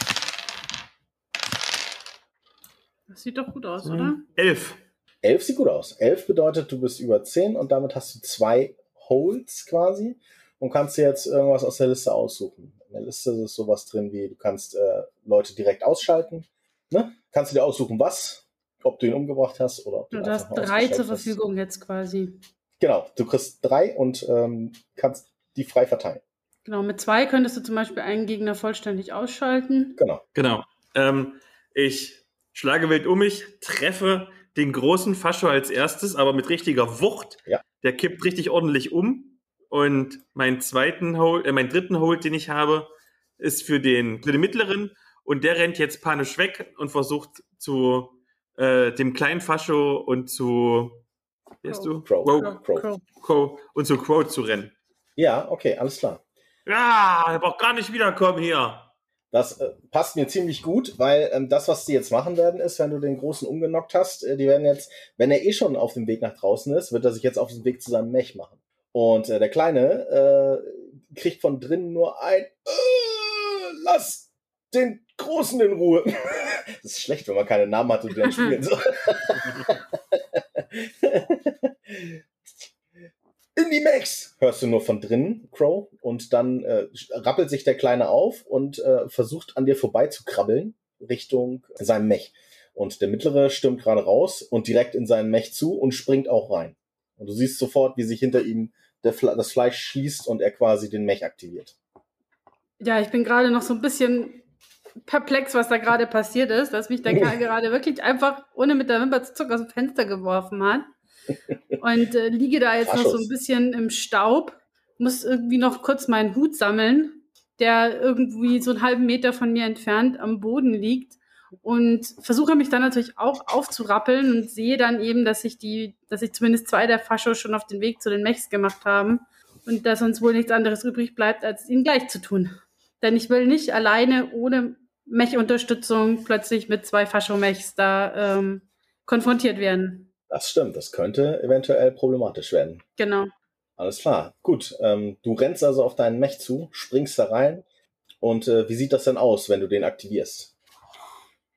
Das sieht doch gut aus, mhm. oder? Elf. Elf sieht gut aus. Elf bedeutet, du bist über zehn und damit hast du zwei Holds quasi und kannst dir jetzt irgendwas aus der Liste aussuchen. In der Liste ist sowas drin wie, du kannst äh, Leute direkt ausschalten. Ne? Kannst du dir aussuchen, was, ob du ihn umgebracht hast oder ob du, du hast drei zur Verfügung hast. jetzt quasi. Genau, du kriegst drei und ähm, kannst die frei verteilen. Genau, mit zwei könntest du zum Beispiel einen Gegner vollständig ausschalten. Genau. Genau. Ähm, ich schlage wild um mich, treffe den großen Fascho als erstes, aber mit richtiger Wucht. Ja. Der kippt richtig ordentlich um. Und meinen zweiten Hold, äh, meinen dritten Hold, den ich habe, ist für den, für den mittleren. Und der rennt jetzt panisch weg und versucht zu äh, dem kleinen Fascho und zu wie heißt du? Crow. Crow. Crow. Crow. Und zu Crow zu rennen. Ja, okay, alles klar. Ja, er braucht gar nicht wiederkommen hier. Das äh, passt mir ziemlich gut, weil ähm, das, was die jetzt machen werden, ist, wenn du den Großen umgenockt hast, äh, die werden jetzt, wenn er eh schon auf dem Weg nach draußen ist, wird er sich jetzt auf den Weg zu seinem Mech machen. Und äh, der Kleine äh, kriegt von drinnen nur ein äh, Lass den Großen in Ruhe. *laughs* das ist schlecht, wenn man keinen Namen hat und den spielen soll. *laughs* in die Max, hörst du nur von drinnen, Crow. Und dann äh, rappelt sich der Kleine auf und äh, versucht an dir vorbei zu krabbeln Richtung seinem Mech. Und der mittlere stürmt gerade raus und direkt in seinen Mech zu und springt auch rein. Und du siehst sofort, wie sich hinter ihm Fle das Fleisch schließt und er quasi den Mech aktiviert. Ja, ich bin gerade noch so ein bisschen perplex, was da gerade passiert ist, dass mich der *laughs* Kerl gerade wirklich einfach ohne mit der Wimper zu zucken aus dem Fenster geworfen hat. Und äh, liege da jetzt Faschus. noch so ein bisschen im Staub, muss irgendwie noch kurz meinen Hut sammeln, der irgendwie so einen halben Meter von mir entfernt am Boden liegt und versuche mich dann natürlich auch aufzurappeln und sehe dann eben, dass sich die, dass sich zumindest zwei der Faschos schon auf den Weg zu den Mechs gemacht haben und dass uns wohl nichts anderes übrig bleibt, als ihnen gleich zu tun. Denn ich will nicht alleine ohne Mech-Unterstützung plötzlich mit zwei Faschomechs da ähm, konfrontiert werden. Das stimmt, das könnte eventuell problematisch werden. Genau. Alles klar, gut. Ähm, du rennst also auf deinen Mech zu, springst da rein und äh, wie sieht das denn aus, wenn du den aktivierst?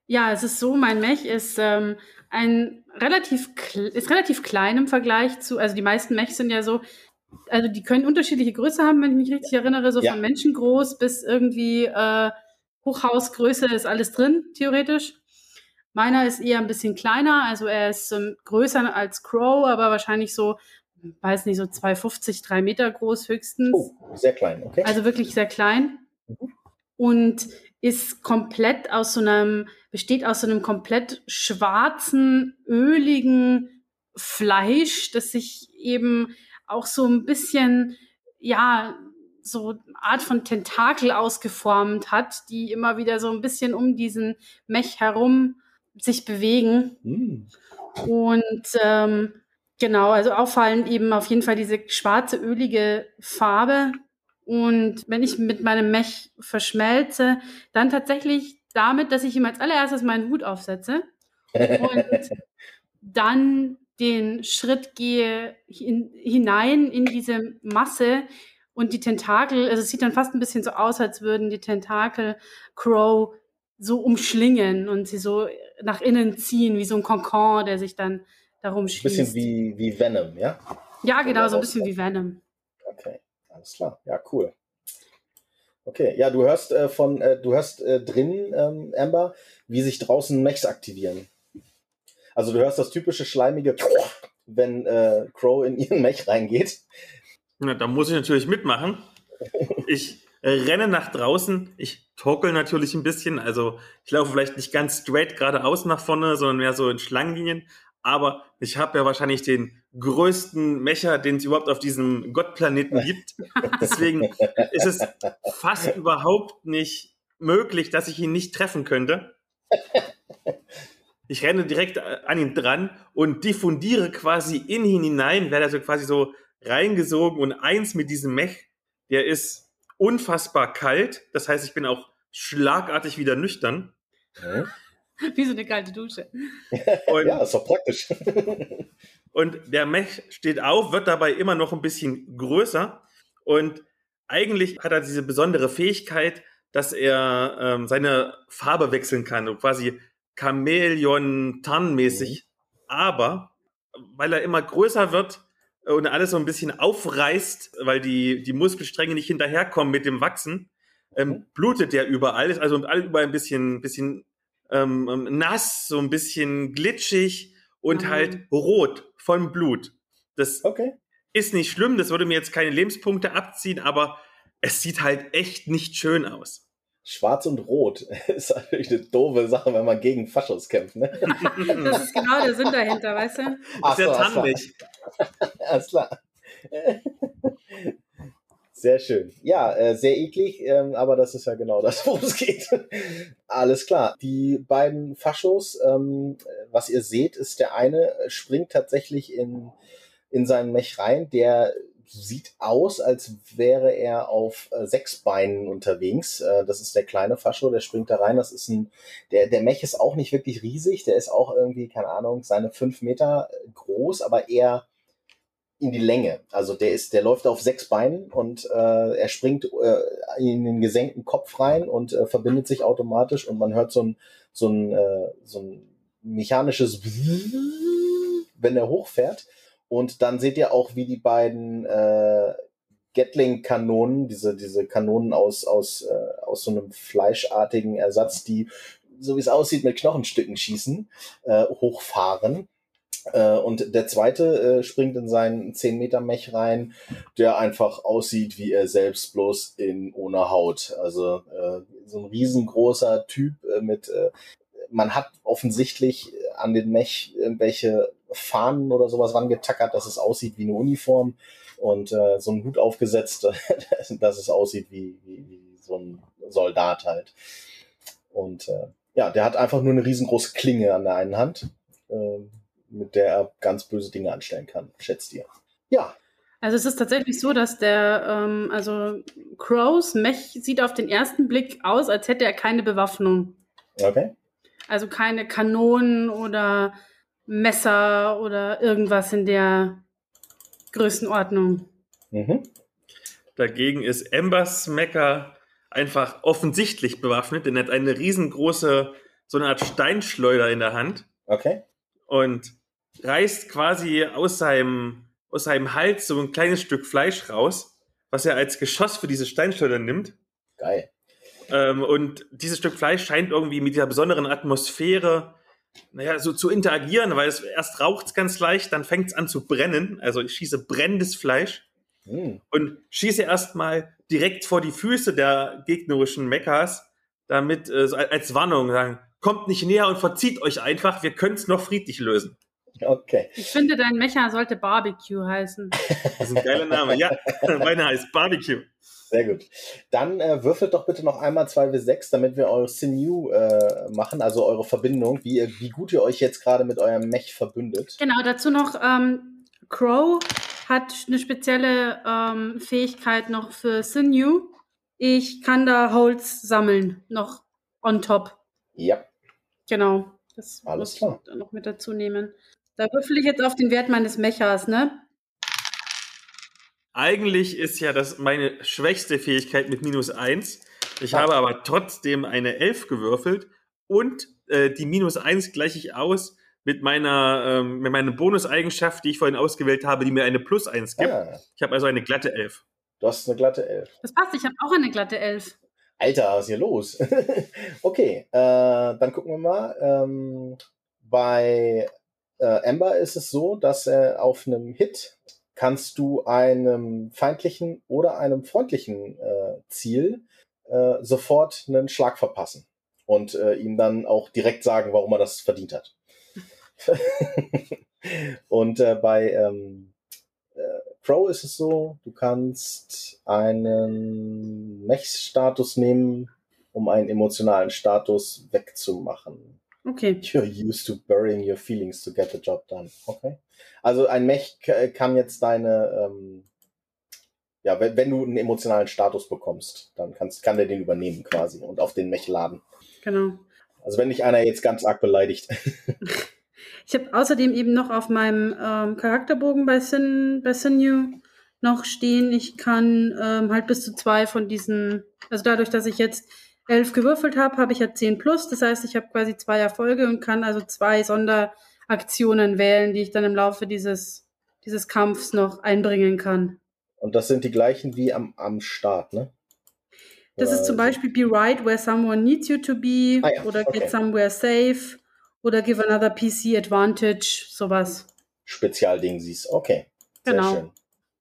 Ja, es ist so, mein Mech ist ähm, ein relativ ist relativ klein im Vergleich zu, also die meisten Mechs sind ja so, also die können unterschiedliche Größe haben, wenn ich mich richtig erinnere, so ja. von menschengroß bis irgendwie äh, Hochhausgröße ist alles drin, theoretisch. Meiner ist eher ein bisschen kleiner, also er ist ähm, größer als Crow, aber wahrscheinlich so, weiß nicht, so 2,50, 3 Meter groß höchstens. Oh, sehr klein, okay. Also wirklich sehr klein. Mhm. Und ist komplett aus so einem, besteht aus so einem komplett schwarzen, öligen Fleisch, das sich eben auch so ein bisschen, ja, so eine Art von Tentakel ausgeformt hat, die immer wieder so ein bisschen um diesen Mech herum sich bewegen. Mm. Und ähm, genau, also auffallend eben auf jeden Fall diese schwarze, ölige Farbe, und wenn ich mit meinem Mech verschmelze, dann tatsächlich damit, dass ich ihm als allererstes meinen Hut aufsetze und *laughs* dann den Schritt gehe in, hinein in diese Masse und die Tentakel, also es sieht dann fast ein bisschen so aus, als würden die Tentakel Crow so umschlingen und sie so nach innen ziehen, wie so ein Kokon, der sich dann darum schließt. Ein bisschen wie, wie Venom, ja? Ja, genau, so ein bisschen wie Venom. Okay. Alles klar, ja, cool. Okay, ja, du hörst äh, von, äh, du hörst äh, drin, ähm, Amber, wie sich draußen Mechs aktivieren. Also du hörst das typische schleimige, wenn äh, Crow in ihren Mech reingeht. Na, da muss ich natürlich mitmachen. Ich äh, renne nach draußen, ich torkel natürlich ein bisschen, also ich laufe vielleicht nicht ganz straight geradeaus nach vorne, sondern mehr so in Schlangenlinien, aber ich habe ja wahrscheinlich den größten Mecher, den es überhaupt auf diesem Gottplaneten gibt. Deswegen ist es fast überhaupt nicht möglich, dass ich ihn nicht treffen könnte. Ich renne direkt an ihn dran und diffundiere quasi in ihn hinein, werde also quasi so reingesogen und eins mit diesem Mech, der ist unfassbar kalt. Das heißt, ich bin auch schlagartig wieder nüchtern. Okay. *laughs* Wie so eine kalte Dusche. Und, *laughs* ja, ist doch praktisch. *laughs* und der Mech steht auf, wird dabei immer noch ein bisschen größer. Und eigentlich hat er diese besondere Fähigkeit, dass er ähm, seine Farbe wechseln kann, und quasi Chamäleon-Tarnmäßig. Mhm. Aber weil er immer größer wird und alles so ein bisschen aufreißt, weil die, die Muskelstränge nicht hinterherkommen mit dem Wachsen, ähm, mhm. blutet der überall, ist also überall ein bisschen, bisschen ähm, ähm, nass, so ein bisschen glitschig und mhm. halt rot von Blut. Das okay. ist nicht schlimm, das würde mir jetzt keine Lebenspunkte abziehen, aber es sieht halt echt nicht schön aus. Schwarz und Rot *laughs* ist natürlich eine doofe Sache, wenn man gegen Faschos kämpft, ne? *laughs* das ist genau der Sinn dahinter, weißt du? Ach ist ja so, tannig. *laughs* Alles klar. Sehr schön. Ja, äh, sehr eklig, ähm, aber das ist ja genau das, worum es geht. Alles klar. Die beiden Faschos, ähm, was ihr seht, ist der eine springt tatsächlich in, in seinen Mech rein. Der sieht aus, als wäre er auf äh, sechs Beinen unterwegs. Äh, das ist der kleine Fascho, der springt da rein. Das ist ein, der, der Mech ist auch nicht wirklich riesig. Der ist auch irgendwie, keine Ahnung, seine fünf Meter groß, aber eher in die Länge. Also der ist, der läuft auf sechs Beinen und äh, er springt äh, in den gesenkten Kopf rein und äh, verbindet sich automatisch und man hört so ein so ein äh, so ein mechanisches *laughs* wenn er hochfährt und dann seht ihr auch, wie die beiden äh, Gatling-Kanonen, diese diese Kanonen aus aus äh, aus so einem fleischartigen Ersatz, die so wie es aussieht, mit Knochenstücken schießen, äh, hochfahren. Äh, und der zweite äh, springt in seinen 10 Meter Mech rein, der einfach aussieht wie er selbst, bloß in ohne Haut. Also äh, so ein riesengroßer Typ äh, mit, äh, man hat offensichtlich an den Mech irgendwelche Fahnen oder sowas rangetackert, dass es aussieht wie eine Uniform und äh, so ein Hut aufgesetzt, *laughs* dass es aussieht wie, wie, wie so ein Soldat halt. Und ja, der hat einfach nur eine riesengroße Klinge an der einen Hand. Mit der er ganz böse Dinge anstellen kann, schätzt ihr. Ja. Also es ist tatsächlich so, dass der, ähm, also Crows Mech sieht auf den ersten Blick aus, als hätte er keine Bewaffnung. Okay. Also keine Kanonen oder Messer oder irgendwas in der Größenordnung. Mhm. Dagegen ist Embers Mecker einfach offensichtlich bewaffnet, denn er hat eine riesengroße, so eine Art Steinschleuder in der Hand. Okay. Und reißt quasi aus seinem, aus seinem Hals so ein kleines Stück Fleisch raus, was er als Geschoss für diese Steinschleuder nimmt. Geil. Ähm, und dieses Stück Fleisch scheint irgendwie mit dieser besonderen Atmosphäre, naja, so zu interagieren, weil es erst raucht es ganz leicht, dann fängt es an zu brennen. Also ich schieße brennendes Fleisch hm. und schieße erstmal direkt vor die Füße der gegnerischen Mechas, damit äh, als Warnung sagen, kommt nicht näher und verzieht euch einfach, wir können es noch friedlich lösen. Okay. Ich finde, dein Mecha sollte Barbecue heißen. Das ist ein geiler Name. Ja, *laughs* meiner heißt Barbecue. Sehr gut. Dann äh, würfelt doch bitte noch einmal 2W6, damit wir eure Sinew äh, machen, also eure Verbindung, wie, ihr, wie gut ihr euch jetzt gerade mit eurem Mech verbündet. Genau, dazu noch, ähm, Crow hat eine spezielle ähm, Fähigkeit noch für Sinew. Ich kann da Holz sammeln, noch on top. Ja. Genau. Das Alles muss klar. ich noch mit dazu nehmen. Da würfel ich jetzt auf den Wert meines Mechas, ne? Eigentlich ist ja das meine schwächste Fähigkeit mit minus 1. Ich habe aber trotzdem eine 11 gewürfelt und äh, die minus 1 gleiche ich aus mit meiner, ähm, mit meiner Bonuseigenschaft, die ich vorhin ausgewählt habe, die mir eine plus 1 gibt. Ah. Ich habe also eine glatte 11. Du hast eine glatte 11. Das passt, ich habe auch eine glatte 11. Alter, was ist hier los? *laughs* okay, äh, dann gucken wir mal. Ähm, bei äh, Ember ist es so, dass äh, auf einem Hit kannst du einem feindlichen oder einem freundlichen äh, Ziel äh, sofort einen Schlag verpassen und äh, ihm dann auch direkt sagen, warum er das verdient hat. *laughs* und äh, bei ähm, äh, Pro ist es so, du kannst einen Mech-Status nehmen, um einen emotionalen Status wegzumachen. Okay. You're used to burying your feelings to get the job done. Okay. Also ein Mech kann jetzt deine, ähm, ja, wenn, wenn, du einen emotionalen Status bekommst, dann kannst, kann der den übernehmen quasi und auf den Mech laden. Genau. Also wenn dich einer jetzt ganz arg beleidigt. *laughs* ich habe außerdem eben noch auf meinem ähm, Charakterbogen bei, Sin, bei Sinew noch stehen, ich kann ähm, halt bis zu zwei von diesen, also dadurch, dass ich jetzt elf gewürfelt habe, habe ich ja zehn plus. Das heißt, ich habe quasi zwei Erfolge und kann also zwei Sonderaktionen wählen, die ich dann im Laufe dieses, dieses Kampfs noch einbringen kann. Und das sind die gleichen wie am, am Start, ne? Das ist zum Beispiel Be Right Where Someone Needs You to Be ah, ja. oder okay. Get Somewhere Safe oder Give Another PC Advantage, sowas. Spezialding siehst, okay. Sehr genau. Schön.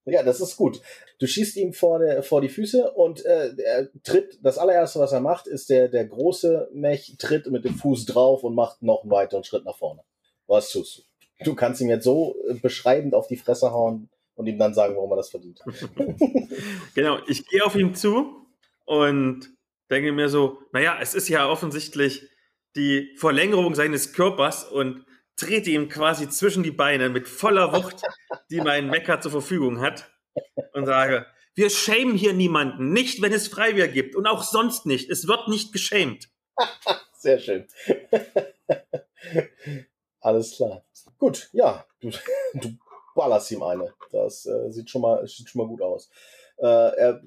Ja, das ist gut. Du schießt ihm vor, der, vor die Füße und äh, er tritt, das allererste, was er macht, ist der, der große Mech tritt mit dem Fuß drauf und macht noch einen weiteren Schritt nach vorne. Was tust du? Du kannst ihm jetzt so äh, beschreibend auf die Fresse hauen und ihm dann sagen, warum er das verdient. *laughs* genau, ich gehe auf ihn zu und denke mir so, naja, es ist ja offensichtlich die Verlängerung seines Körpers und trete ihm quasi zwischen die Beine mit voller Wucht, die mein Mecker zur Verfügung hat und sage, wir schämen hier niemanden, nicht wenn es Freiwehr gibt und auch sonst nicht. Es wird nicht geschämt. *laughs* Sehr schön. Alles klar. Gut, ja, du, du ballerst ihm eine. Das äh, sieht, schon mal, sieht schon mal gut aus. Äh, er,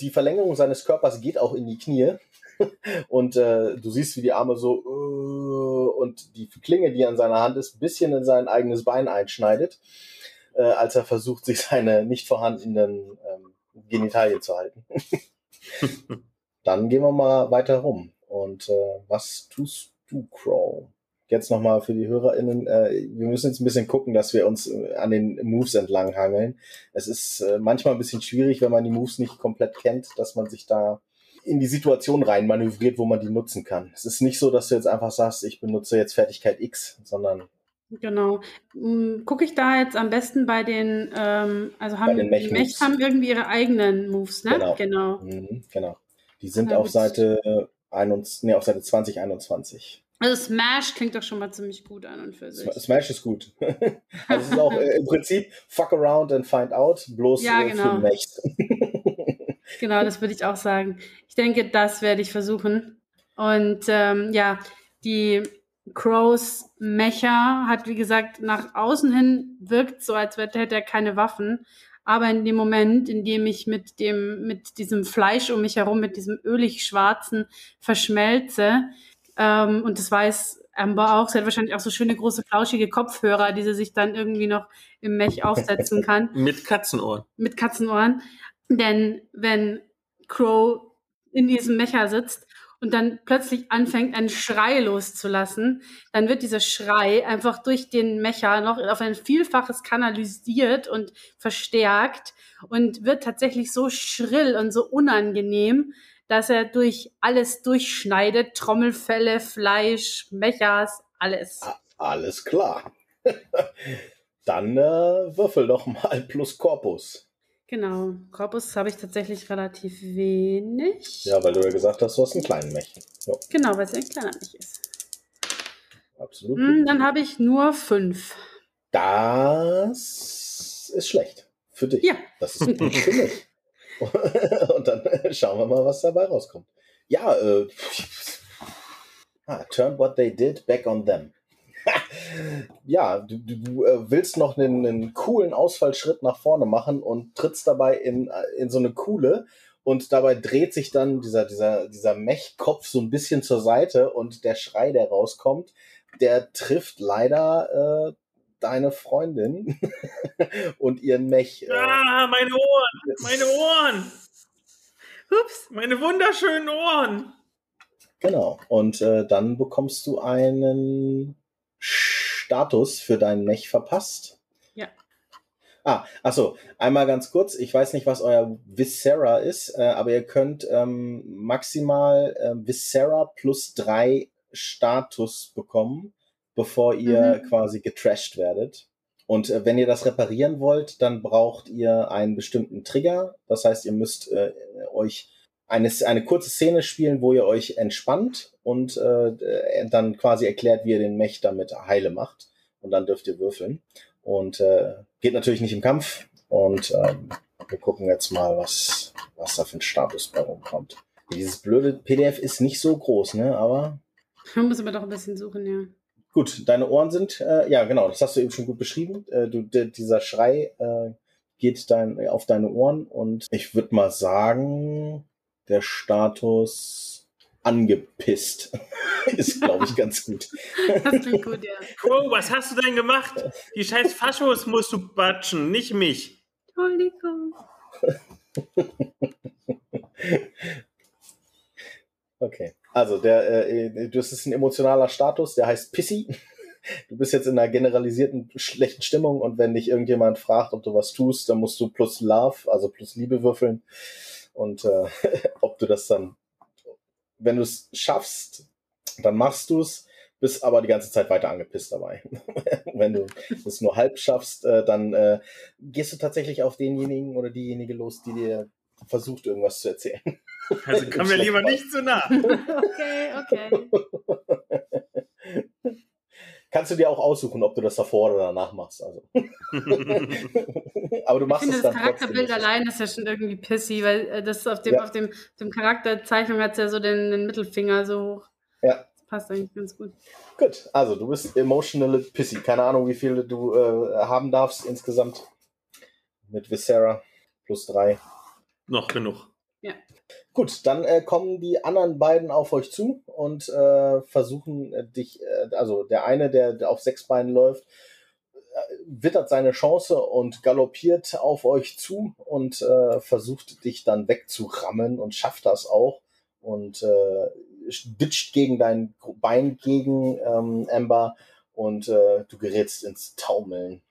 die Verlängerung seines Körpers geht auch in die Knie. *laughs* Und äh, du siehst, wie die Arme so äh, und die Klinge, die an seiner Hand ist, ein bisschen in sein eigenes Bein einschneidet äh, als er versucht, sich seine nicht vorhandenen ähm, Genitalien zu halten. *laughs* Dann gehen wir mal weiter rum. Und äh, was tust du, Crow? Jetzt nochmal für die HörerInnen, äh, wir müssen jetzt ein bisschen gucken, dass wir uns äh, an den Moves entlang hangeln. Es ist äh, manchmal ein bisschen schwierig, wenn man die Moves nicht komplett kennt, dass man sich da in die Situation rein manövriert, wo man die nutzen kann. Es ist nicht so, dass du jetzt einfach sagst, ich benutze jetzt Fertigkeit X, sondern Genau. Hm, Gucke ich da jetzt am besten bei den, ähm, also haben die Mechs haben irgendwie ihre eigenen Moves, ne? Genau. Genau. Mhm, genau. Die sind ja, auf Seite, 21, nee, auf Seite 2021. Also Smash klingt doch schon mal ziemlich gut an und für sich. Smash ist gut. *laughs* also es ist auch *laughs* äh, im Prinzip fuck around and find out, bloß ja, äh, genau. für Mechs. *laughs* genau, das würde ich auch sagen. Ich denke, das werde ich versuchen. Und ähm, ja, die Crows Mecha hat, wie gesagt, nach außen hin wirkt so, als hätte er keine Waffen. Aber in dem Moment, in dem ich mit dem, mit diesem Fleisch um mich herum, mit diesem ölig schwarzen verschmelze, ähm, und das weiß Amber auch, sie hat wahrscheinlich auch so schöne große flauschige Kopfhörer, die sie sich dann irgendwie noch im Mech aufsetzen kann. *laughs* mit Katzenohren. Mit Katzenohren. Denn wenn Crow in diesem Mecher sitzt und dann plötzlich anfängt, einen Schrei loszulassen, dann wird dieser Schrei einfach durch den Mecher noch auf ein Vielfaches kanalisiert und verstärkt und wird tatsächlich so schrill und so unangenehm, dass er durch alles durchschneidet, Trommelfälle, Fleisch, Mechers, alles. Alles klar. *laughs* dann äh, würfel doch mal plus Korpus. Genau, Korpus habe ich tatsächlich relativ wenig. Ja, weil du ja gesagt hast, du hast einen kleinen Mech. Jo. Genau, weil es ein kleiner Mech ist. Absolut. Hm, dann habe ich nur fünf. Das ist schlecht. Für dich. Ja. Das ist gut für mich. *laughs* Und dann schauen wir mal, was dabei rauskommt. Ja, äh, ah, turn what they did back on them ja, du, du äh, willst noch einen, einen, coolen Ausfallschritt nach vorne machen und trittst dabei in, äh, in so eine Kuhle und dabei dreht sich dann dieser, dieser, dieser Mechkopf so ein bisschen zur Seite und der Schrei, der rauskommt, der trifft leider äh, deine Freundin *laughs* und ihren Mech. Äh, ah, meine Ohren! Meine Ohren! Ups, meine wunderschönen Ohren! Genau. Und äh, dann bekommst du einen Status für deinen Mech verpasst. Ja. Ah, achso, einmal ganz kurz. Ich weiß nicht, was euer Viscera ist, äh, aber ihr könnt ähm, maximal äh, Viscera plus drei Status bekommen, bevor ihr mhm. quasi getrashed werdet. Und äh, wenn ihr das reparieren wollt, dann braucht ihr einen bestimmten Trigger. Das heißt, ihr müsst äh, euch eine, eine kurze Szene spielen, wo ihr euch entspannt und äh, dann quasi erklärt, wie ihr den Mech damit heile macht. Und dann dürft ihr würfeln. Und äh, geht natürlich nicht im Kampf. Und ähm, wir gucken jetzt mal, was, was da für ein Status bei rumkommt. Dieses blöde PDF ist nicht so groß, ne? Aber. Man muss aber doch ein bisschen suchen, ja. Gut, deine Ohren sind, äh, ja genau, das hast du eben schon gut beschrieben. Äh, du, dieser Schrei äh, geht dein, auf deine Ohren und ich würde mal sagen, der Status angepisst *laughs* ist, glaube ich, ganz gut. Das klingt gut, ja. Oh, was hast du denn gemacht? Die scheiß Faschos musst du batschen, nicht mich. Entschuldigung. Okay, also der, äh, das ist ein emotionaler Status, der heißt Pissy. Du bist jetzt in einer generalisierten schlechten Stimmung und wenn dich irgendjemand fragt, ob du was tust, dann musst du plus Love, also plus Liebe würfeln. Und äh, *laughs* ob du das dann, wenn du es schaffst, dann machst du es, bist aber die ganze Zeit weiter angepisst dabei. *laughs* wenn du es nur halb schaffst, äh, dann äh, gehst du tatsächlich auf denjenigen oder diejenige los, die dir versucht, irgendwas zu erzählen. Also *laughs* komm mir lieber nicht zu nah. okay, okay. Kannst du dir auch aussuchen, ob du das davor oder danach machst. Also. *laughs* Aber du machst ich finde, es dann. Das Charakterbild allein ist ja schon irgendwie pissy, weil äh, das auf dem, ja. auf dem, dem Charakterzeichnung hat es ja so den, den, Mittelfinger so hoch. Ja. Das passt eigentlich ganz gut. Gut, also du bist emotional pissy. Keine Ahnung, wie viele du äh, haben darfst insgesamt. Mit Viscera plus drei. Noch genug. Ja. Gut, dann äh, kommen die anderen beiden auf euch zu und äh, versuchen äh, dich, äh, also der eine, der, der auf sechs Beinen läuft, äh, wittert seine Chance und galoppiert auf euch zu und äh, versucht dich dann wegzurammen und schafft das auch und ditcht gegen dein Bein gegen ähm, Amber und du gerätst ins Taumeln.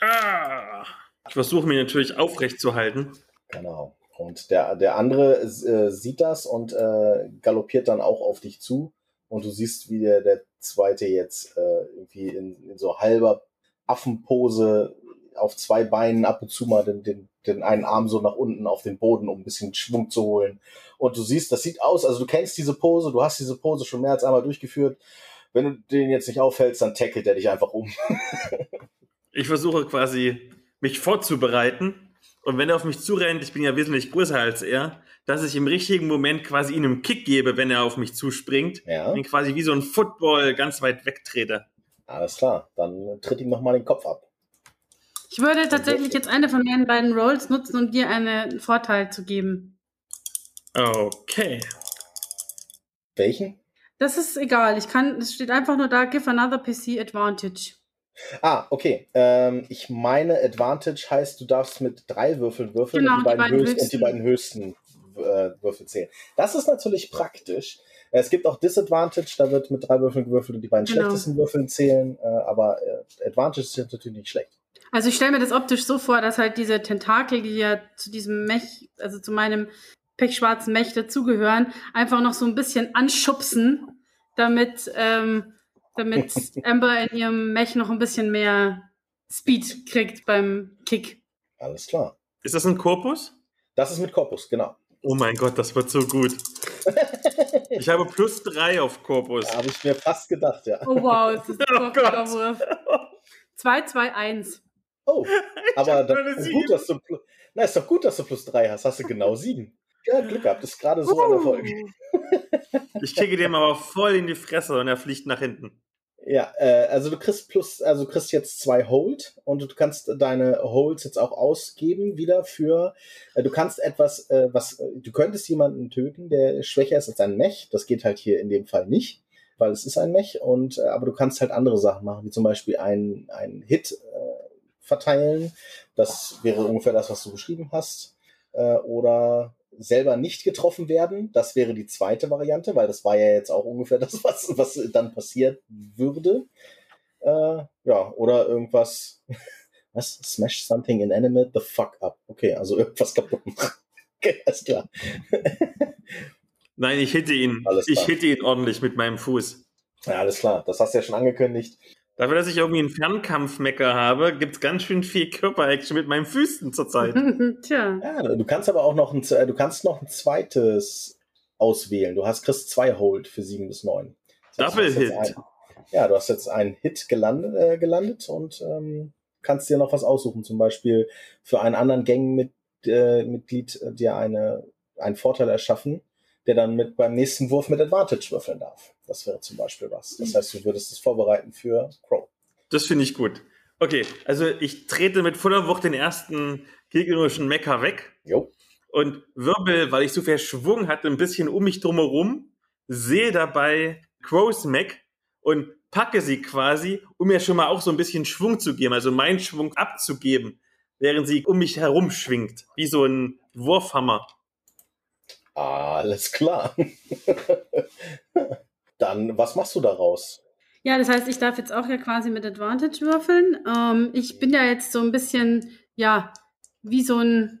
Ah, ich versuche mich natürlich aufrecht zu halten. Genau. Und der, der andere äh, sieht das und äh, galoppiert dann auch auf dich zu. Und du siehst, wie der, der zweite jetzt äh, irgendwie in, in so halber Affenpose auf zwei Beinen ab und zu mal den, den, den einen Arm so nach unten auf den Boden, um ein bisschen Schwung zu holen. Und du siehst, das sieht aus, also du kennst diese Pose, du hast diese Pose schon mehr als einmal durchgeführt. Wenn du den jetzt nicht aufhältst, dann tackelt er dich einfach um. *laughs* ich versuche quasi, mich vorzubereiten und wenn er auf mich zurennt, ich bin ja wesentlich größer als er, dass ich im richtigen Moment quasi ihm einen Kick gebe, wenn er auf mich zuspringt. Ja. Und quasi wie so ein Football ganz weit wegtrete. Alles klar, dann tritt ihm nochmal den Kopf ab. Ich würde tatsächlich jetzt eine von meinen beiden Rolls nutzen, um dir einen Vorteil zu geben. Okay. Welchen? Das ist egal. Ich kann, es steht einfach nur da, give another PC advantage. Ah, okay. Ähm, ich meine, Advantage heißt, du darfst mit drei Würfeln würfeln genau, und, die, die beiden, höchsten. und die beiden höchsten äh, Würfel zählen. Das ist natürlich praktisch. Es gibt auch Disadvantage, da wird mit drei Würfeln gewürfelt und die beiden genau. schlechtesten Würfeln zählen, äh, aber äh, Advantage ist natürlich nicht schlecht. Also ich stelle mir das optisch so vor, dass halt diese Tentakel, die ja zu diesem Mech, also zu meinem pechschwarzen Mech dazugehören, einfach noch so ein bisschen anschubsen, damit ähm, damit Amber in ihrem Mech noch ein bisschen mehr Speed kriegt beim Kick. Alles klar. Ist das ein Korpus? Das ist mit Korpus, genau. Oh mein Gott, das wird so gut. *laughs* ich habe plus drei auf Korpus. Habe ich mir fast gedacht, ja. Oh wow, das ist *laughs* ein Wurf. 2, 2, 1. Oh, *laughs* aber das ist, gut, dass du, na, ist doch gut, dass du plus drei hast. Hast du genau sieben. Ja, Glück gehabt. Das ist gerade so uh. ein Erfolg. ich kicke dem aber voll in die Fresse und er fliegt nach hinten. Ja, äh, also du kriegst plus, also du kriegst jetzt zwei Hold und du kannst deine Holds jetzt auch ausgeben wieder für, äh, du kannst etwas, äh, was, du könntest jemanden töten, der schwächer ist als ein Mech. Das geht halt hier in dem Fall nicht, weil es ist ein Mech und, äh, aber du kannst halt andere Sachen machen, wie zum Beispiel ein, ein Hit äh, verteilen. Das wäre ungefähr das, was du beschrieben hast. Äh, oder selber nicht getroffen werden. Das wäre die zweite Variante, weil das war ja jetzt auch ungefähr *laughs* das, was, was dann passiert würde. Äh, ja, oder irgendwas. *laughs* Was? Smash something inanimate the fuck up. Okay, also irgendwas kaputt machen. *laughs* Okay, alles klar. Nein, ich hitte ihn. Ich hitte ihn ordentlich mit meinem Fuß. Ja, alles klar. Das hast du ja schon angekündigt. Dafür, dass ich irgendwie einen Fernkampfmecker habe, gibt es ganz schön viel Körperaction mit meinen Füßen zurzeit. *laughs* Tja. Ja, du kannst aber auch noch ein, du kannst noch ein zweites auswählen. Du hast kriegst zwei Hold für sieben bis neun. Double Hit. Ein, ja, du hast jetzt einen Hit gelandet, äh, gelandet und ähm, kannst dir noch was aussuchen. Zum Beispiel für einen anderen Gangmitglied äh, Mitglied, äh, dir eine, einen Vorteil erschaffen, der dann mit beim nächsten Wurf mit Advantage würfeln darf. Das wäre zum Beispiel was. Das heißt, du würdest es vorbereiten für Crow. Das finde ich gut. Okay, also ich trete mit voller Wucht den ersten gegnerischen Mecker weg. Jo. Und wirbel, weil ich so viel Schwung hatte, ein bisschen um mich drumherum, sehe dabei Crows Mac und packe sie quasi, um mir schon mal auch so ein bisschen Schwung zu geben, also meinen Schwung abzugeben, während sie um mich herum schwingt, wie so ein Wurfhammer. Alles klar. *laughs* Dann, was machst du daraus? Ja, das heißt, ich darf jetzt auch ja quasi mit Advantage würfeln. Ähm, ich bin ja jetzt so ein bisschen, ja, wie so ein,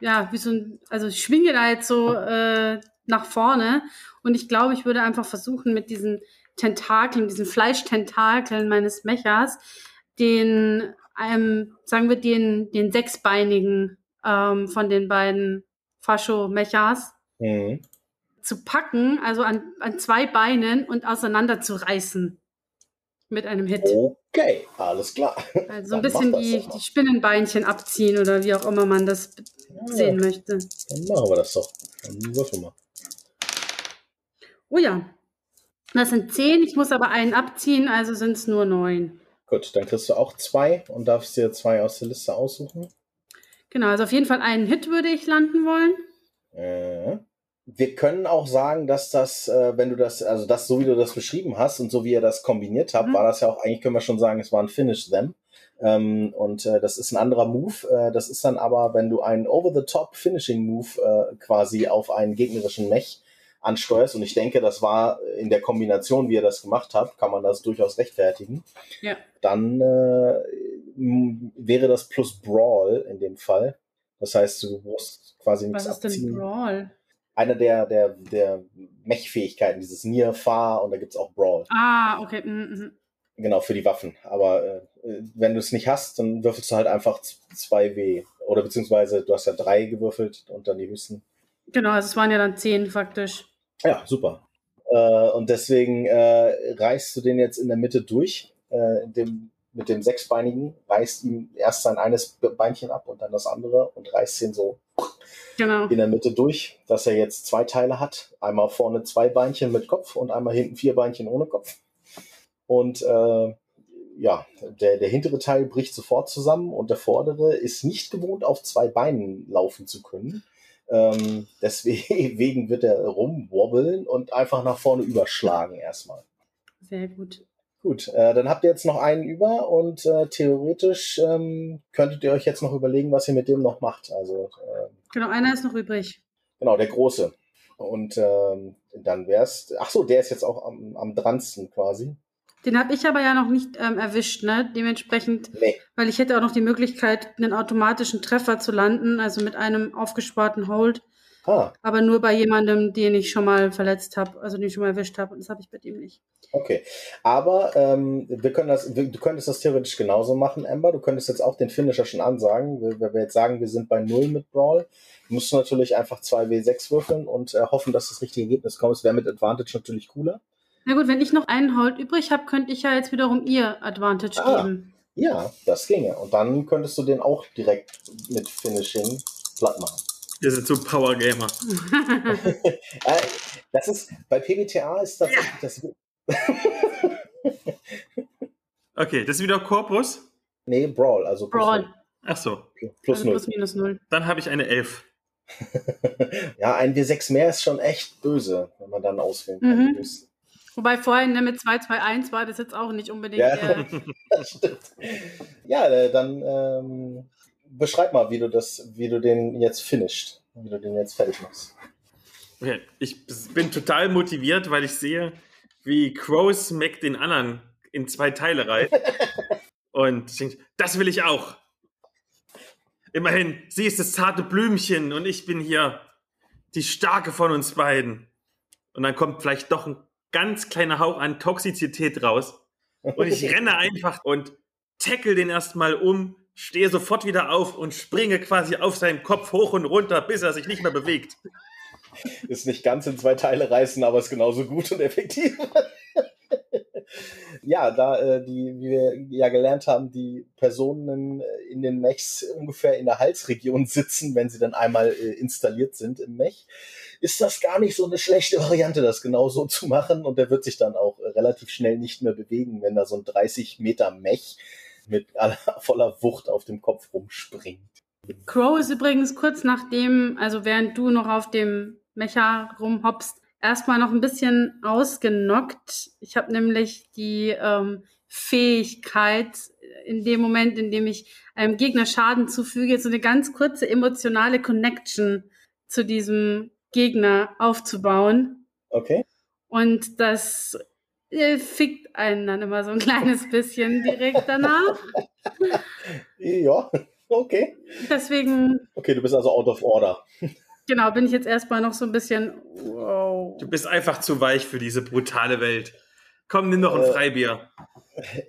ja, wie so ein, also ich schwinge da jetzt so äh, nach vorne und ich glaube, ich würde einfach versuchen, mit diesen Tentakeln, diesen Fleischtentakeln meines Mechers, den, ähm, sagen wir, den, den sechsbeinigen ähm, von den beiden Fascho-Mechas, mhm. zu packen, also an, an zwei Beinen und auseinanderzureißen mit einem Hit. Okay, alles klar. Also ein bisschen die, die Spinnenbeinchen abziehen oder wie auch immer man das ja, sehen möchte. Dann machen wir das doch. Dann würfel mal. Oh ja. Das sind zehn, ich muss aber einen abziehen, also sind es nur neun. Gut, dann kriegst du auch zwei und darfst dir zwei aus der Liste aussuchen. Genau, also auf jeden Fall einen Hit würde ich landen wollen. Äh. Wir können auch sagen, dass das, äh, wenn du das, also das, so wie du das beschrieben hast und so wie ihr das kombiniert habt, mhm. war das ja auch, eigentlich können wir schon sagen, es war ein Finish Them. Ähm, und äh, das ist ein anderer Move. Äh, das ist dann aber, wenn du einen Over-the-Top Finishing Move äh, quasi auf einen gegnerischen Mech ansteuerst. Und ich denke, das war in der Kombination, wie ihr das gemacht habt, kann man das durchaus rechtfertigen. Ja. Dann äh, wäre das plus Brawl in dem Fall. Das heißt, du musst quasi nichts Was ist abziehen. denn Brawl? Einer der, der, der Mech-Fähigkeiten, dieses Nier, Fahr und da gibt's auch Brawl. Ah, okay. mhm, mhm. Genau, für die Waffen. Aber äh, wenn du es nicht hast, dann würfelst du halt einfach 2W. Oder beziehungsweise du hast ja drei gewürfelt und dann die höchsten. Genau, also es waren ja dann zehn faktisch. Ja, super. Äh, und deswegen äh, reißt du den jetzt in der Mitte durch. Äh, dem, mit dem Sechsbeinigen reißt ihm erst sein eines Beinchen ab und dann das andere und reißt ihn so Genau. in der Mitte durch, dass er jetzt zwei Teile hat. Einmal vorne zwei Beinchen mit Kopf und einmal hinten vier Beinchen ohne Kopf. Und äh, ja, der, der hintere Teil bricht sofort zusammen und der vordere ist nicht gewohnt, auf zwei Beinen laufen zu können. Ähm, deswegen *laughs* wird er rumwobbeln und einfach nach vorne überschlagen erstmal. Sehr gut. Gut, äh, dann habt ihr jetzt noch einen über und äh, theoretisch ähm, könntet ihr euch jetzt noch überlegen, was ihr mit dem noch macht. Also äh, Genau, einer ist noch übrig. genau, der große. Und ähm, dann wär's. Ach so, der ist jetzt auch am, am dransten quasi. Den habe ich aber ja noch nicht ähm, erwischt, ne? Dementsprechend, Nee. weil ich hätte auch noch die Möglichkeit, einen automatischen Treffer zu landen, also mit einem aufgesparten Hold, Ah, aber nur bei jemandem, den ich schon mal verletzt habe, also den ich schon mal erwischt habe. Und das habe ich bei dem nicht. okay. Aber ähm, wir können das, wir- du könntest das theoretisch genauso machen, Amber. Du könntest jetzt auch den Finisher schon ansagen. Wenn wenn wir jetzt sagen, wir sind bei null mit Brawl, musst du natürlich einfach 2W6 würfeln und äh, hoffen, dass das richtige Ergebnis kommt. Es wäre mit Advantage natürlich cooler. Na gut, wenn ich noch einen Hold übrig habe, könnte ich ja jetzt wiederum ihr Advantage Ah. geben. Ja, das ginge. Und dann könntest du den auch direkt mit Finishing platt machen. Wir sind so Power Gamer. *laughs* Äh, das ist, bei PBTA ist tatsächlich das. Okay, das ist wieder Korpus. Nee, Brawl, also plus Brawl. null. Ach so, Plus also null. plus minus null. dann habe ich eine 11. *laughs* ja, ein W6 mehr ist schon echt böse, wenn man dann auswählen kann. Mhm. Wobei vorhin ne, mit 2-2-1 war das jetzt auch nicht unbedingt. Ja. Äh, *laughs* Das stimmt. Ja, äh, dann ähm, beschreib mal, wie du das, wie du den jetzt finisht, wie du den jetzt fertig machst. Okay, ich bin total motiviert, weil ich sehe, wie Crows Mac den anderen in zwei Teile reißt. *laughs* Und denke, das will ich auch. Immerhin, sie ist das zarte Blümchen und ich bin hier die starke von uns beiden. Und dann kommt vielleicht doch ein ganz kleiner Hauch an Toxizität raus. Und ich *laughs* renne einfach und tackle den erstmal um, stehe sofort wieder auf und springe quasi auf seinen Kopf hoch und runter, bis er sich nicht mehr bewegt. Ist nicht ganz in zwei Teile reißen, aber ist genauso gut und effektiv. ja, da äh, die, wie wir ja gelernt haben, die Personen äh, in den Mechs ungefähr in der Halsregion sitzen, wenn sie dann einmal äh, installiert sind im Mech, ist das gar nicht so eine schlechte Variante, das genau so zu machen. Und der wird sich dann auch äh, relativ schnell nicht mehr bewegen, wenn da so ein 30 Meter Mech mit aller, *laughs* voller Wucht auf dem Kopf rumspringt. Crow ist übrigens kurz nachdem, also während du noch auf dem Mecha rumhoppst, erstmal noch ein bisschen ausgenockt. Ich habe nämlich die ähm, Fähigkeit, in dem Moment, in dem ich einem Gegner Schaden zufüge, so eine ganz kurze emotionale Connection zu diesem Gegner aufzubauen. Okay? Und das äh, fickt einen dann immer so ein kleines bisschen direkt danach. Ja, okay. Deswegen Okay, du bist also out of order. Genau, bin ich jetzt erstmal noch so ein bisschen. Wow. Du bist einfach zu weich für diese brutale Welt. Komm, nimm noch ein Äh, Freibier.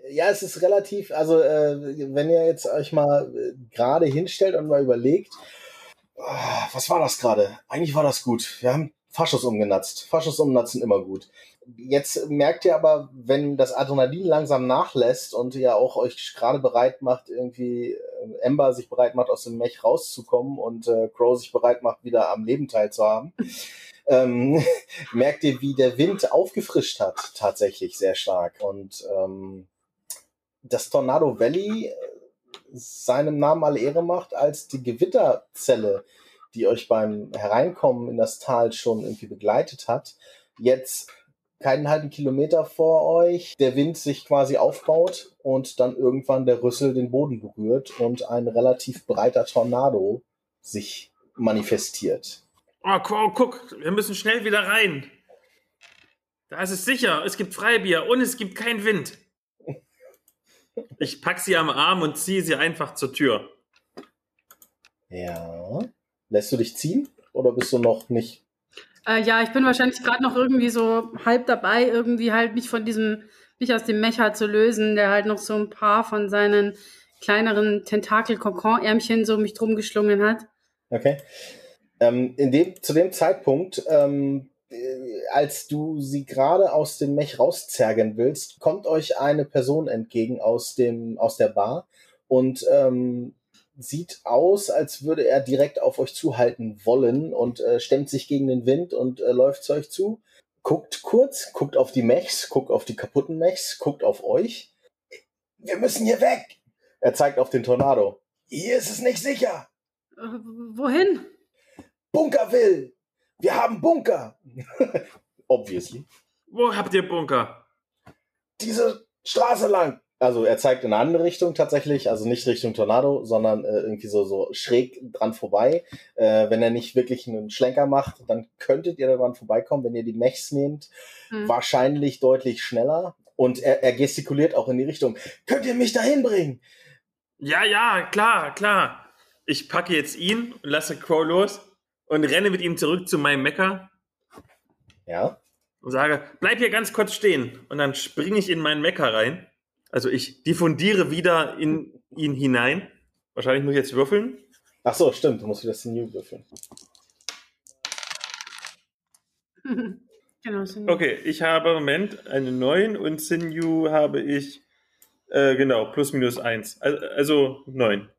Ja, es ist relativ, also äh, wenn ihr jetzt euch mal äh, gerade hinstellt und mal überlegt, ah, was war das gerade? Eigentlich war das gut. Wir haben Faschus umgenatzt. Faschus umnatzen immer gut. Jetzt merkt ihr aber, wenn das Adrenalin langsam nachlässt und ihr auch euch gerade bereit macht, irgendwie äh, Ember sich bereit macht, aus dem Mech rauszukommen und äh, Crow sich bereit macht, wieder am Leben teilzuhaben, *laughs* ähm, *laughs* merkt ihr, wie der Wind aufgefrischt hat, tatsächlich sehr stark. Und ähm, das Tornado Valley äh, seinem Namen alle Ehre macht, als die Gewitterzelle, die euch beim Hereinkommen in das Tal schon irgendwie begleitet hat, jetzt keinen halben Kilometer vor euch der Wind sich quasi aufbaut und dann irgendwann der Rüssel den Boden berührt und ein relativ breiter Tornado sich manifestiert. Oh, Quo, guck, wir müssen schnell wieder rein. Da ist es sicher, es gibt Freibier und es gibt keinen Wind. Ich pack sie am Arm und ziehe sie einfach zur Tür. Ja. Lässt du dich ziehen oder bist du noch nicht? Äh, ja, ich bin wahrscheinlich gerade noch irgendwie so halb dabei, irgendwie halt mich von diesem, mich aus dem Mecher zu lösen, der halt noch so ein paar von seinen kleineren Tentakel-Kokon-Ärmchen so mich drum geschlungen hat. Okay. Ähm, in dem, zu dem Zeitpunkt, ähm, äh, als du sie gerade aus dem Mech rauszergen willst, kommt euch eine Person entgegen aus dem aus der Bar und ähm, sieht aus, als würde er direkt auf euch zuhalten wollen und äh, stemmt sich gegen den Wind und äh, läuft zu euch zu. Guckt kurz, guckt auf die Mechs, guckt auf die kaputten Mechs, guckt auf euch. Wir müssen hier weg. Er zeigt auf den Tornado. Hier ist es nicht sicher. Äh, wohin? Bunkerville. Wir haben Bunker. *laughs* Obviously. Wo habt ihr Bunker? Diese Straße lang also er zeigt in eine andere Richtung tatsächlich, also nicht Richtung Tornado, sondern äh, irgendwie so, so schräg dran vorbei. Äh, wenn er nicht wirklich einen Schlenker macht, dann könntet ihr daran vorbeikommen, wenn ihr die Mechs nehmt. Hm. Wahrscheinlich deutlich schneller. Und er, er gestikuliert auch in die Richtung. Könnt ihr mich dahin bringen? Ja, ja, klar, klar. Ich packe jetzt ihn und lasse Crow los und renne mit ihm zurück zu meinem Mecker. Ja. Und sage, bleib hier ganz kurz stehen. Und dann springe ich in meinen Mecker rein also ich diffundiere wieder in ihn hinein. Wahrscheinlich muss ich jetzt würfeln. Ach so, stimmt. Du musst wieder Sinew würfeln. *laughs* genau, Sinew. Okay, ich habe, Moment, eine 9 und Sinew habe ich, äh, genau, plus minus 1. Also, also 9.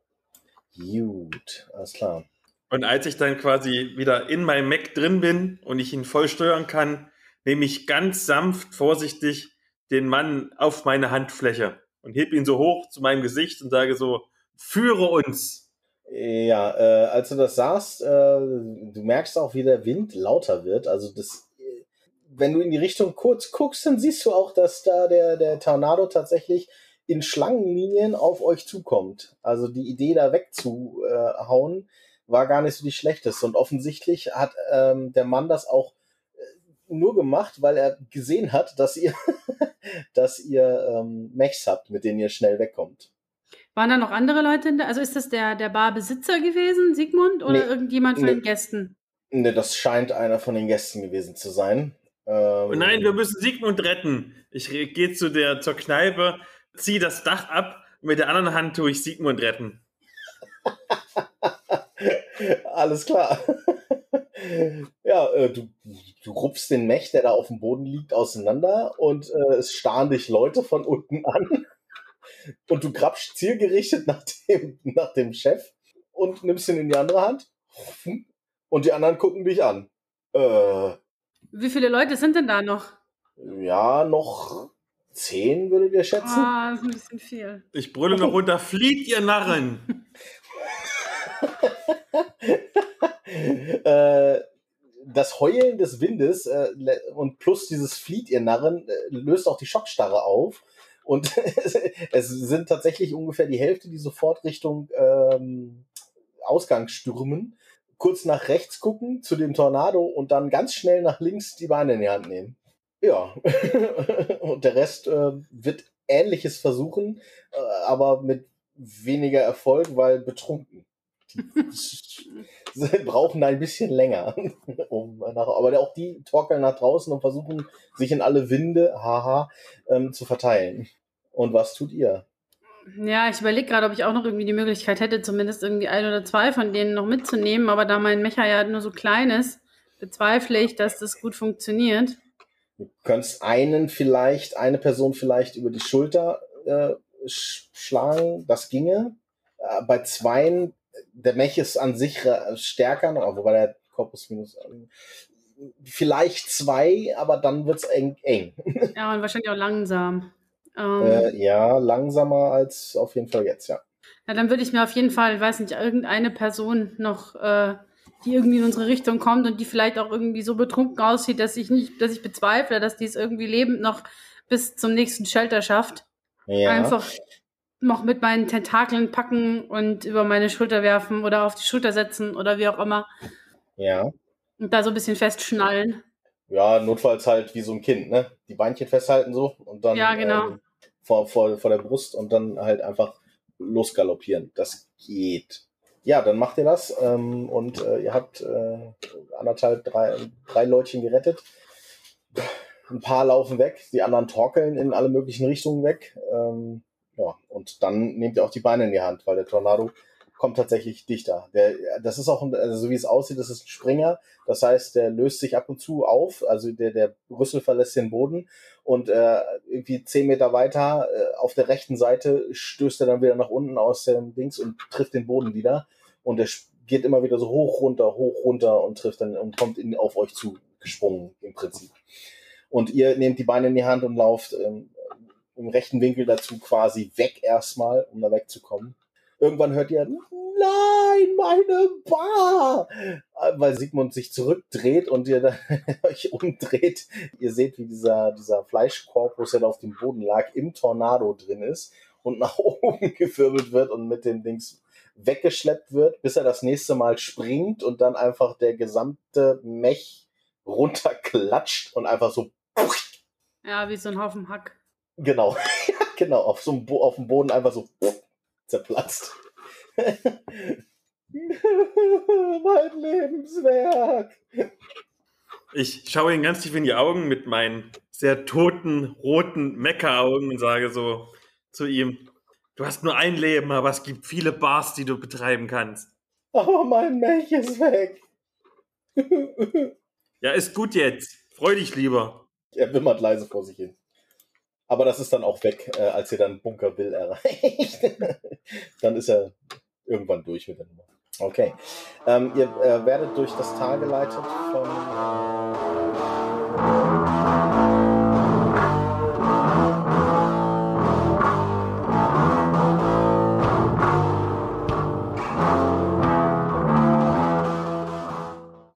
Gut, alles klar. Und als ich dann quasi wieder in meinem Mac drin bin und ich ihn voll steuern kann, nehme ich ganz sanft, vorsichtig den Mann auf meine Handfläche und heb ihn so hoch zu meinem Gesicht und sage so, führe uns. Ja, äh, als du das sagst, äh, du merkst auch, wie der Wind lauter wird. Also das, wenn du in die Richtung kurz guckst, dann siehst du auch, dass da der, der Tornado tatsächlich in Schlangenlinien auf euch zukommt. Also die Idee, da wegzuhauen, war gar nicht so die schlechteste. Und offensichtlich hat ähm, der Mann das auch nur gemacht, weil er gesehen hat, dass ihr, *laughs* dass ihr ähm, Mechs habt, mit denen ihr schnell wegkommt. Waren da noch andere Leute? Also ist das der, der Barbesitzer gewesen, Sigmund, oder nee, irgendjemand von nee, den Gästen? Ne, das scheint einer von den Gästen gewesen zu sein. Ähm, oh Nein, wir müssen Sigmund retten. Ich gehe zu der zur Kneipe, ziehe das Dach ab und mit der anderen Hand tue ich Sigmund retten. *laughs* Alles klar. *laughs* ja, äh, du, du rupfst den Mech, der da auf dem Boden liegt, auseinander und äh, es starren dich Leute von unten *laughs* an. Und du grabst zielgerichtet nach dem, nach dem Chef und nimmst ihn in die andere Hand. Und die anderen gucken dich an. Äh, Wie viele Leute sind denn da noch? Ja, noch zehn, würdet ihr schätzen. Ah, das ist ein bisschen viel. Ich brülle noch runter, flieht ihr Narren! *laughs* *laughs* äh, das Heulen des Windes äh, und plus dieses Flieht ihr Narren äh, löst auch die Schockstarre auf. Und *laughs* es sind tatsächlich ungefähr die Hälfte, die sofort Richtung ähm, Ausgang stürmen, kurz nach rechts gucken zu dem Tornado und dann ganz schnell nach links die Beine in die Hand nehmen. Ja, *laughs* und der Rest äh, wird Ähnliches versuchen, äh, aber mit weniger Erfolg, weil betrunken. Die *laughs* brauchen ein bisschen länger. *laughs* um nach, aber auch die torkeln nach draußen und versuchen, sich in alle Winde, haha, ähm, zu verteilen. Und was tut ihr? Ja, ich überlege gerade, ob ich auch noch irgendwie die Möglichkeit hätte, zumindest irgendwie ein oder zwei von denen noch mitzunehmen. Aber da mein Mecher ja nur so klein ist, bezweifle ich, dass das gut funktioniert. Du könntest einen vielleicht, eine Person vielleicht über die Schulter äh, schlagen, das ginge. Äh, bei zweien der Mech ist an sich stärker, wobei der Korpus minus vielleicht zwei, aber dann wird's eng. eng. *laughs* Ja, und wahrscheinlich auch langsam. Ähm, äh, ja, langsamer als auf jeden Fall jetzt, ja. Ja, dann würde ich mir auf jeden Fall, weiß nicht, irgendeine Person noch, äh, die irgendwie in unsere Richtung kommt und die vielleicht auch irgendwie so betrunken aussieht, dass ich nicht, dass ich bezweifle, dass die es irgendwie lebend noch bis zum nächsten Shelter schafft. Ja. Einfach noch mit meinen Tentakeln packen und über meine Schulter werfen oder auf die Schulter setzen oder wie auch immer. Ja. Und da so ein bisschen festschnallen. Ja, notfalls halt wie so ein Kind, ne? Die Beinchen festhalten so und dann ja, genau. ähm, vor, vor, vor der Brust und dann halt einfach losgaloppieren. Das geht. Ja, dann macht ihr das ähm, und äh, ihr habt äh, anderthalb, drei, drei Leutchen gerettet. Ein paar laufen weg, die anderen torkeln in alle möglichen Richtungen weg. Ähm, ja, und dann nehmt ihr auch die Beine in die Hand, weil der Tornado kommt tatsächlich dichter. Der, das ist auch, also so wie es aussieht, das ist ein Springer. Das heißt, der löst sich ab und zu auf. Also der, der Rüssel verlässt den Boden und äh, irgendwie zehn Meter weiter äh, auf der rechten Seite stößt er dann wieder nach unten aus dem Dings und trifft den Boden wieder. Und er geht immer wieder so hoch, runter, hoch, runter und trifft dann und kommt in, auf euch zu gesprungen im Prinzip. Und ihr nehmt die Beine in die Hand und lauft ähm, im rechten Winkel dazu quasi weg erstmal, um da wegzukommen. Irgendwann hört ihr, nein, meine Bar! Weil Sigmund sich zurückdreht und ihr dann *laughs* euch umdreht. Ihr seht, wie dieser, dieser Fleischkorpus, der da auf dem Boden lag, im Tornado drin ist und nach *laughs* oben gewirbelt wird und mit dem Dings weggeschleppt wird, bis er das nächste Mal springt und dann einfach der gesamte Mech runterklatscht und einfach so. Ja, wie so ein Haufen Hack. Genau, *laughs* genau, auf so einem Bo auf dem Boden einfach so zerplatzt. *laughs* mein Lebenswerk. Ich schaue ihn ganz tief in die Augen mit meinen sehr toten, roten Meckeraugen und sage so zu ihm, du hast nur ein Leben, aber es gibt viele Bars, die du betreiben kannst. Aber mein Mech ist weg. *laughs* ja, ist gut jetzt. Freu dich lieber. Er wimmert leise vor sich hin. Aber das ist dann auch weg, äh, als ihr dann Bunker Bill erreicht. *laughs* dann ist er irgendwann durch mit der Nummer. Okay. Ähm, ihr äh, werdet durch das Tal geleitet von. Äh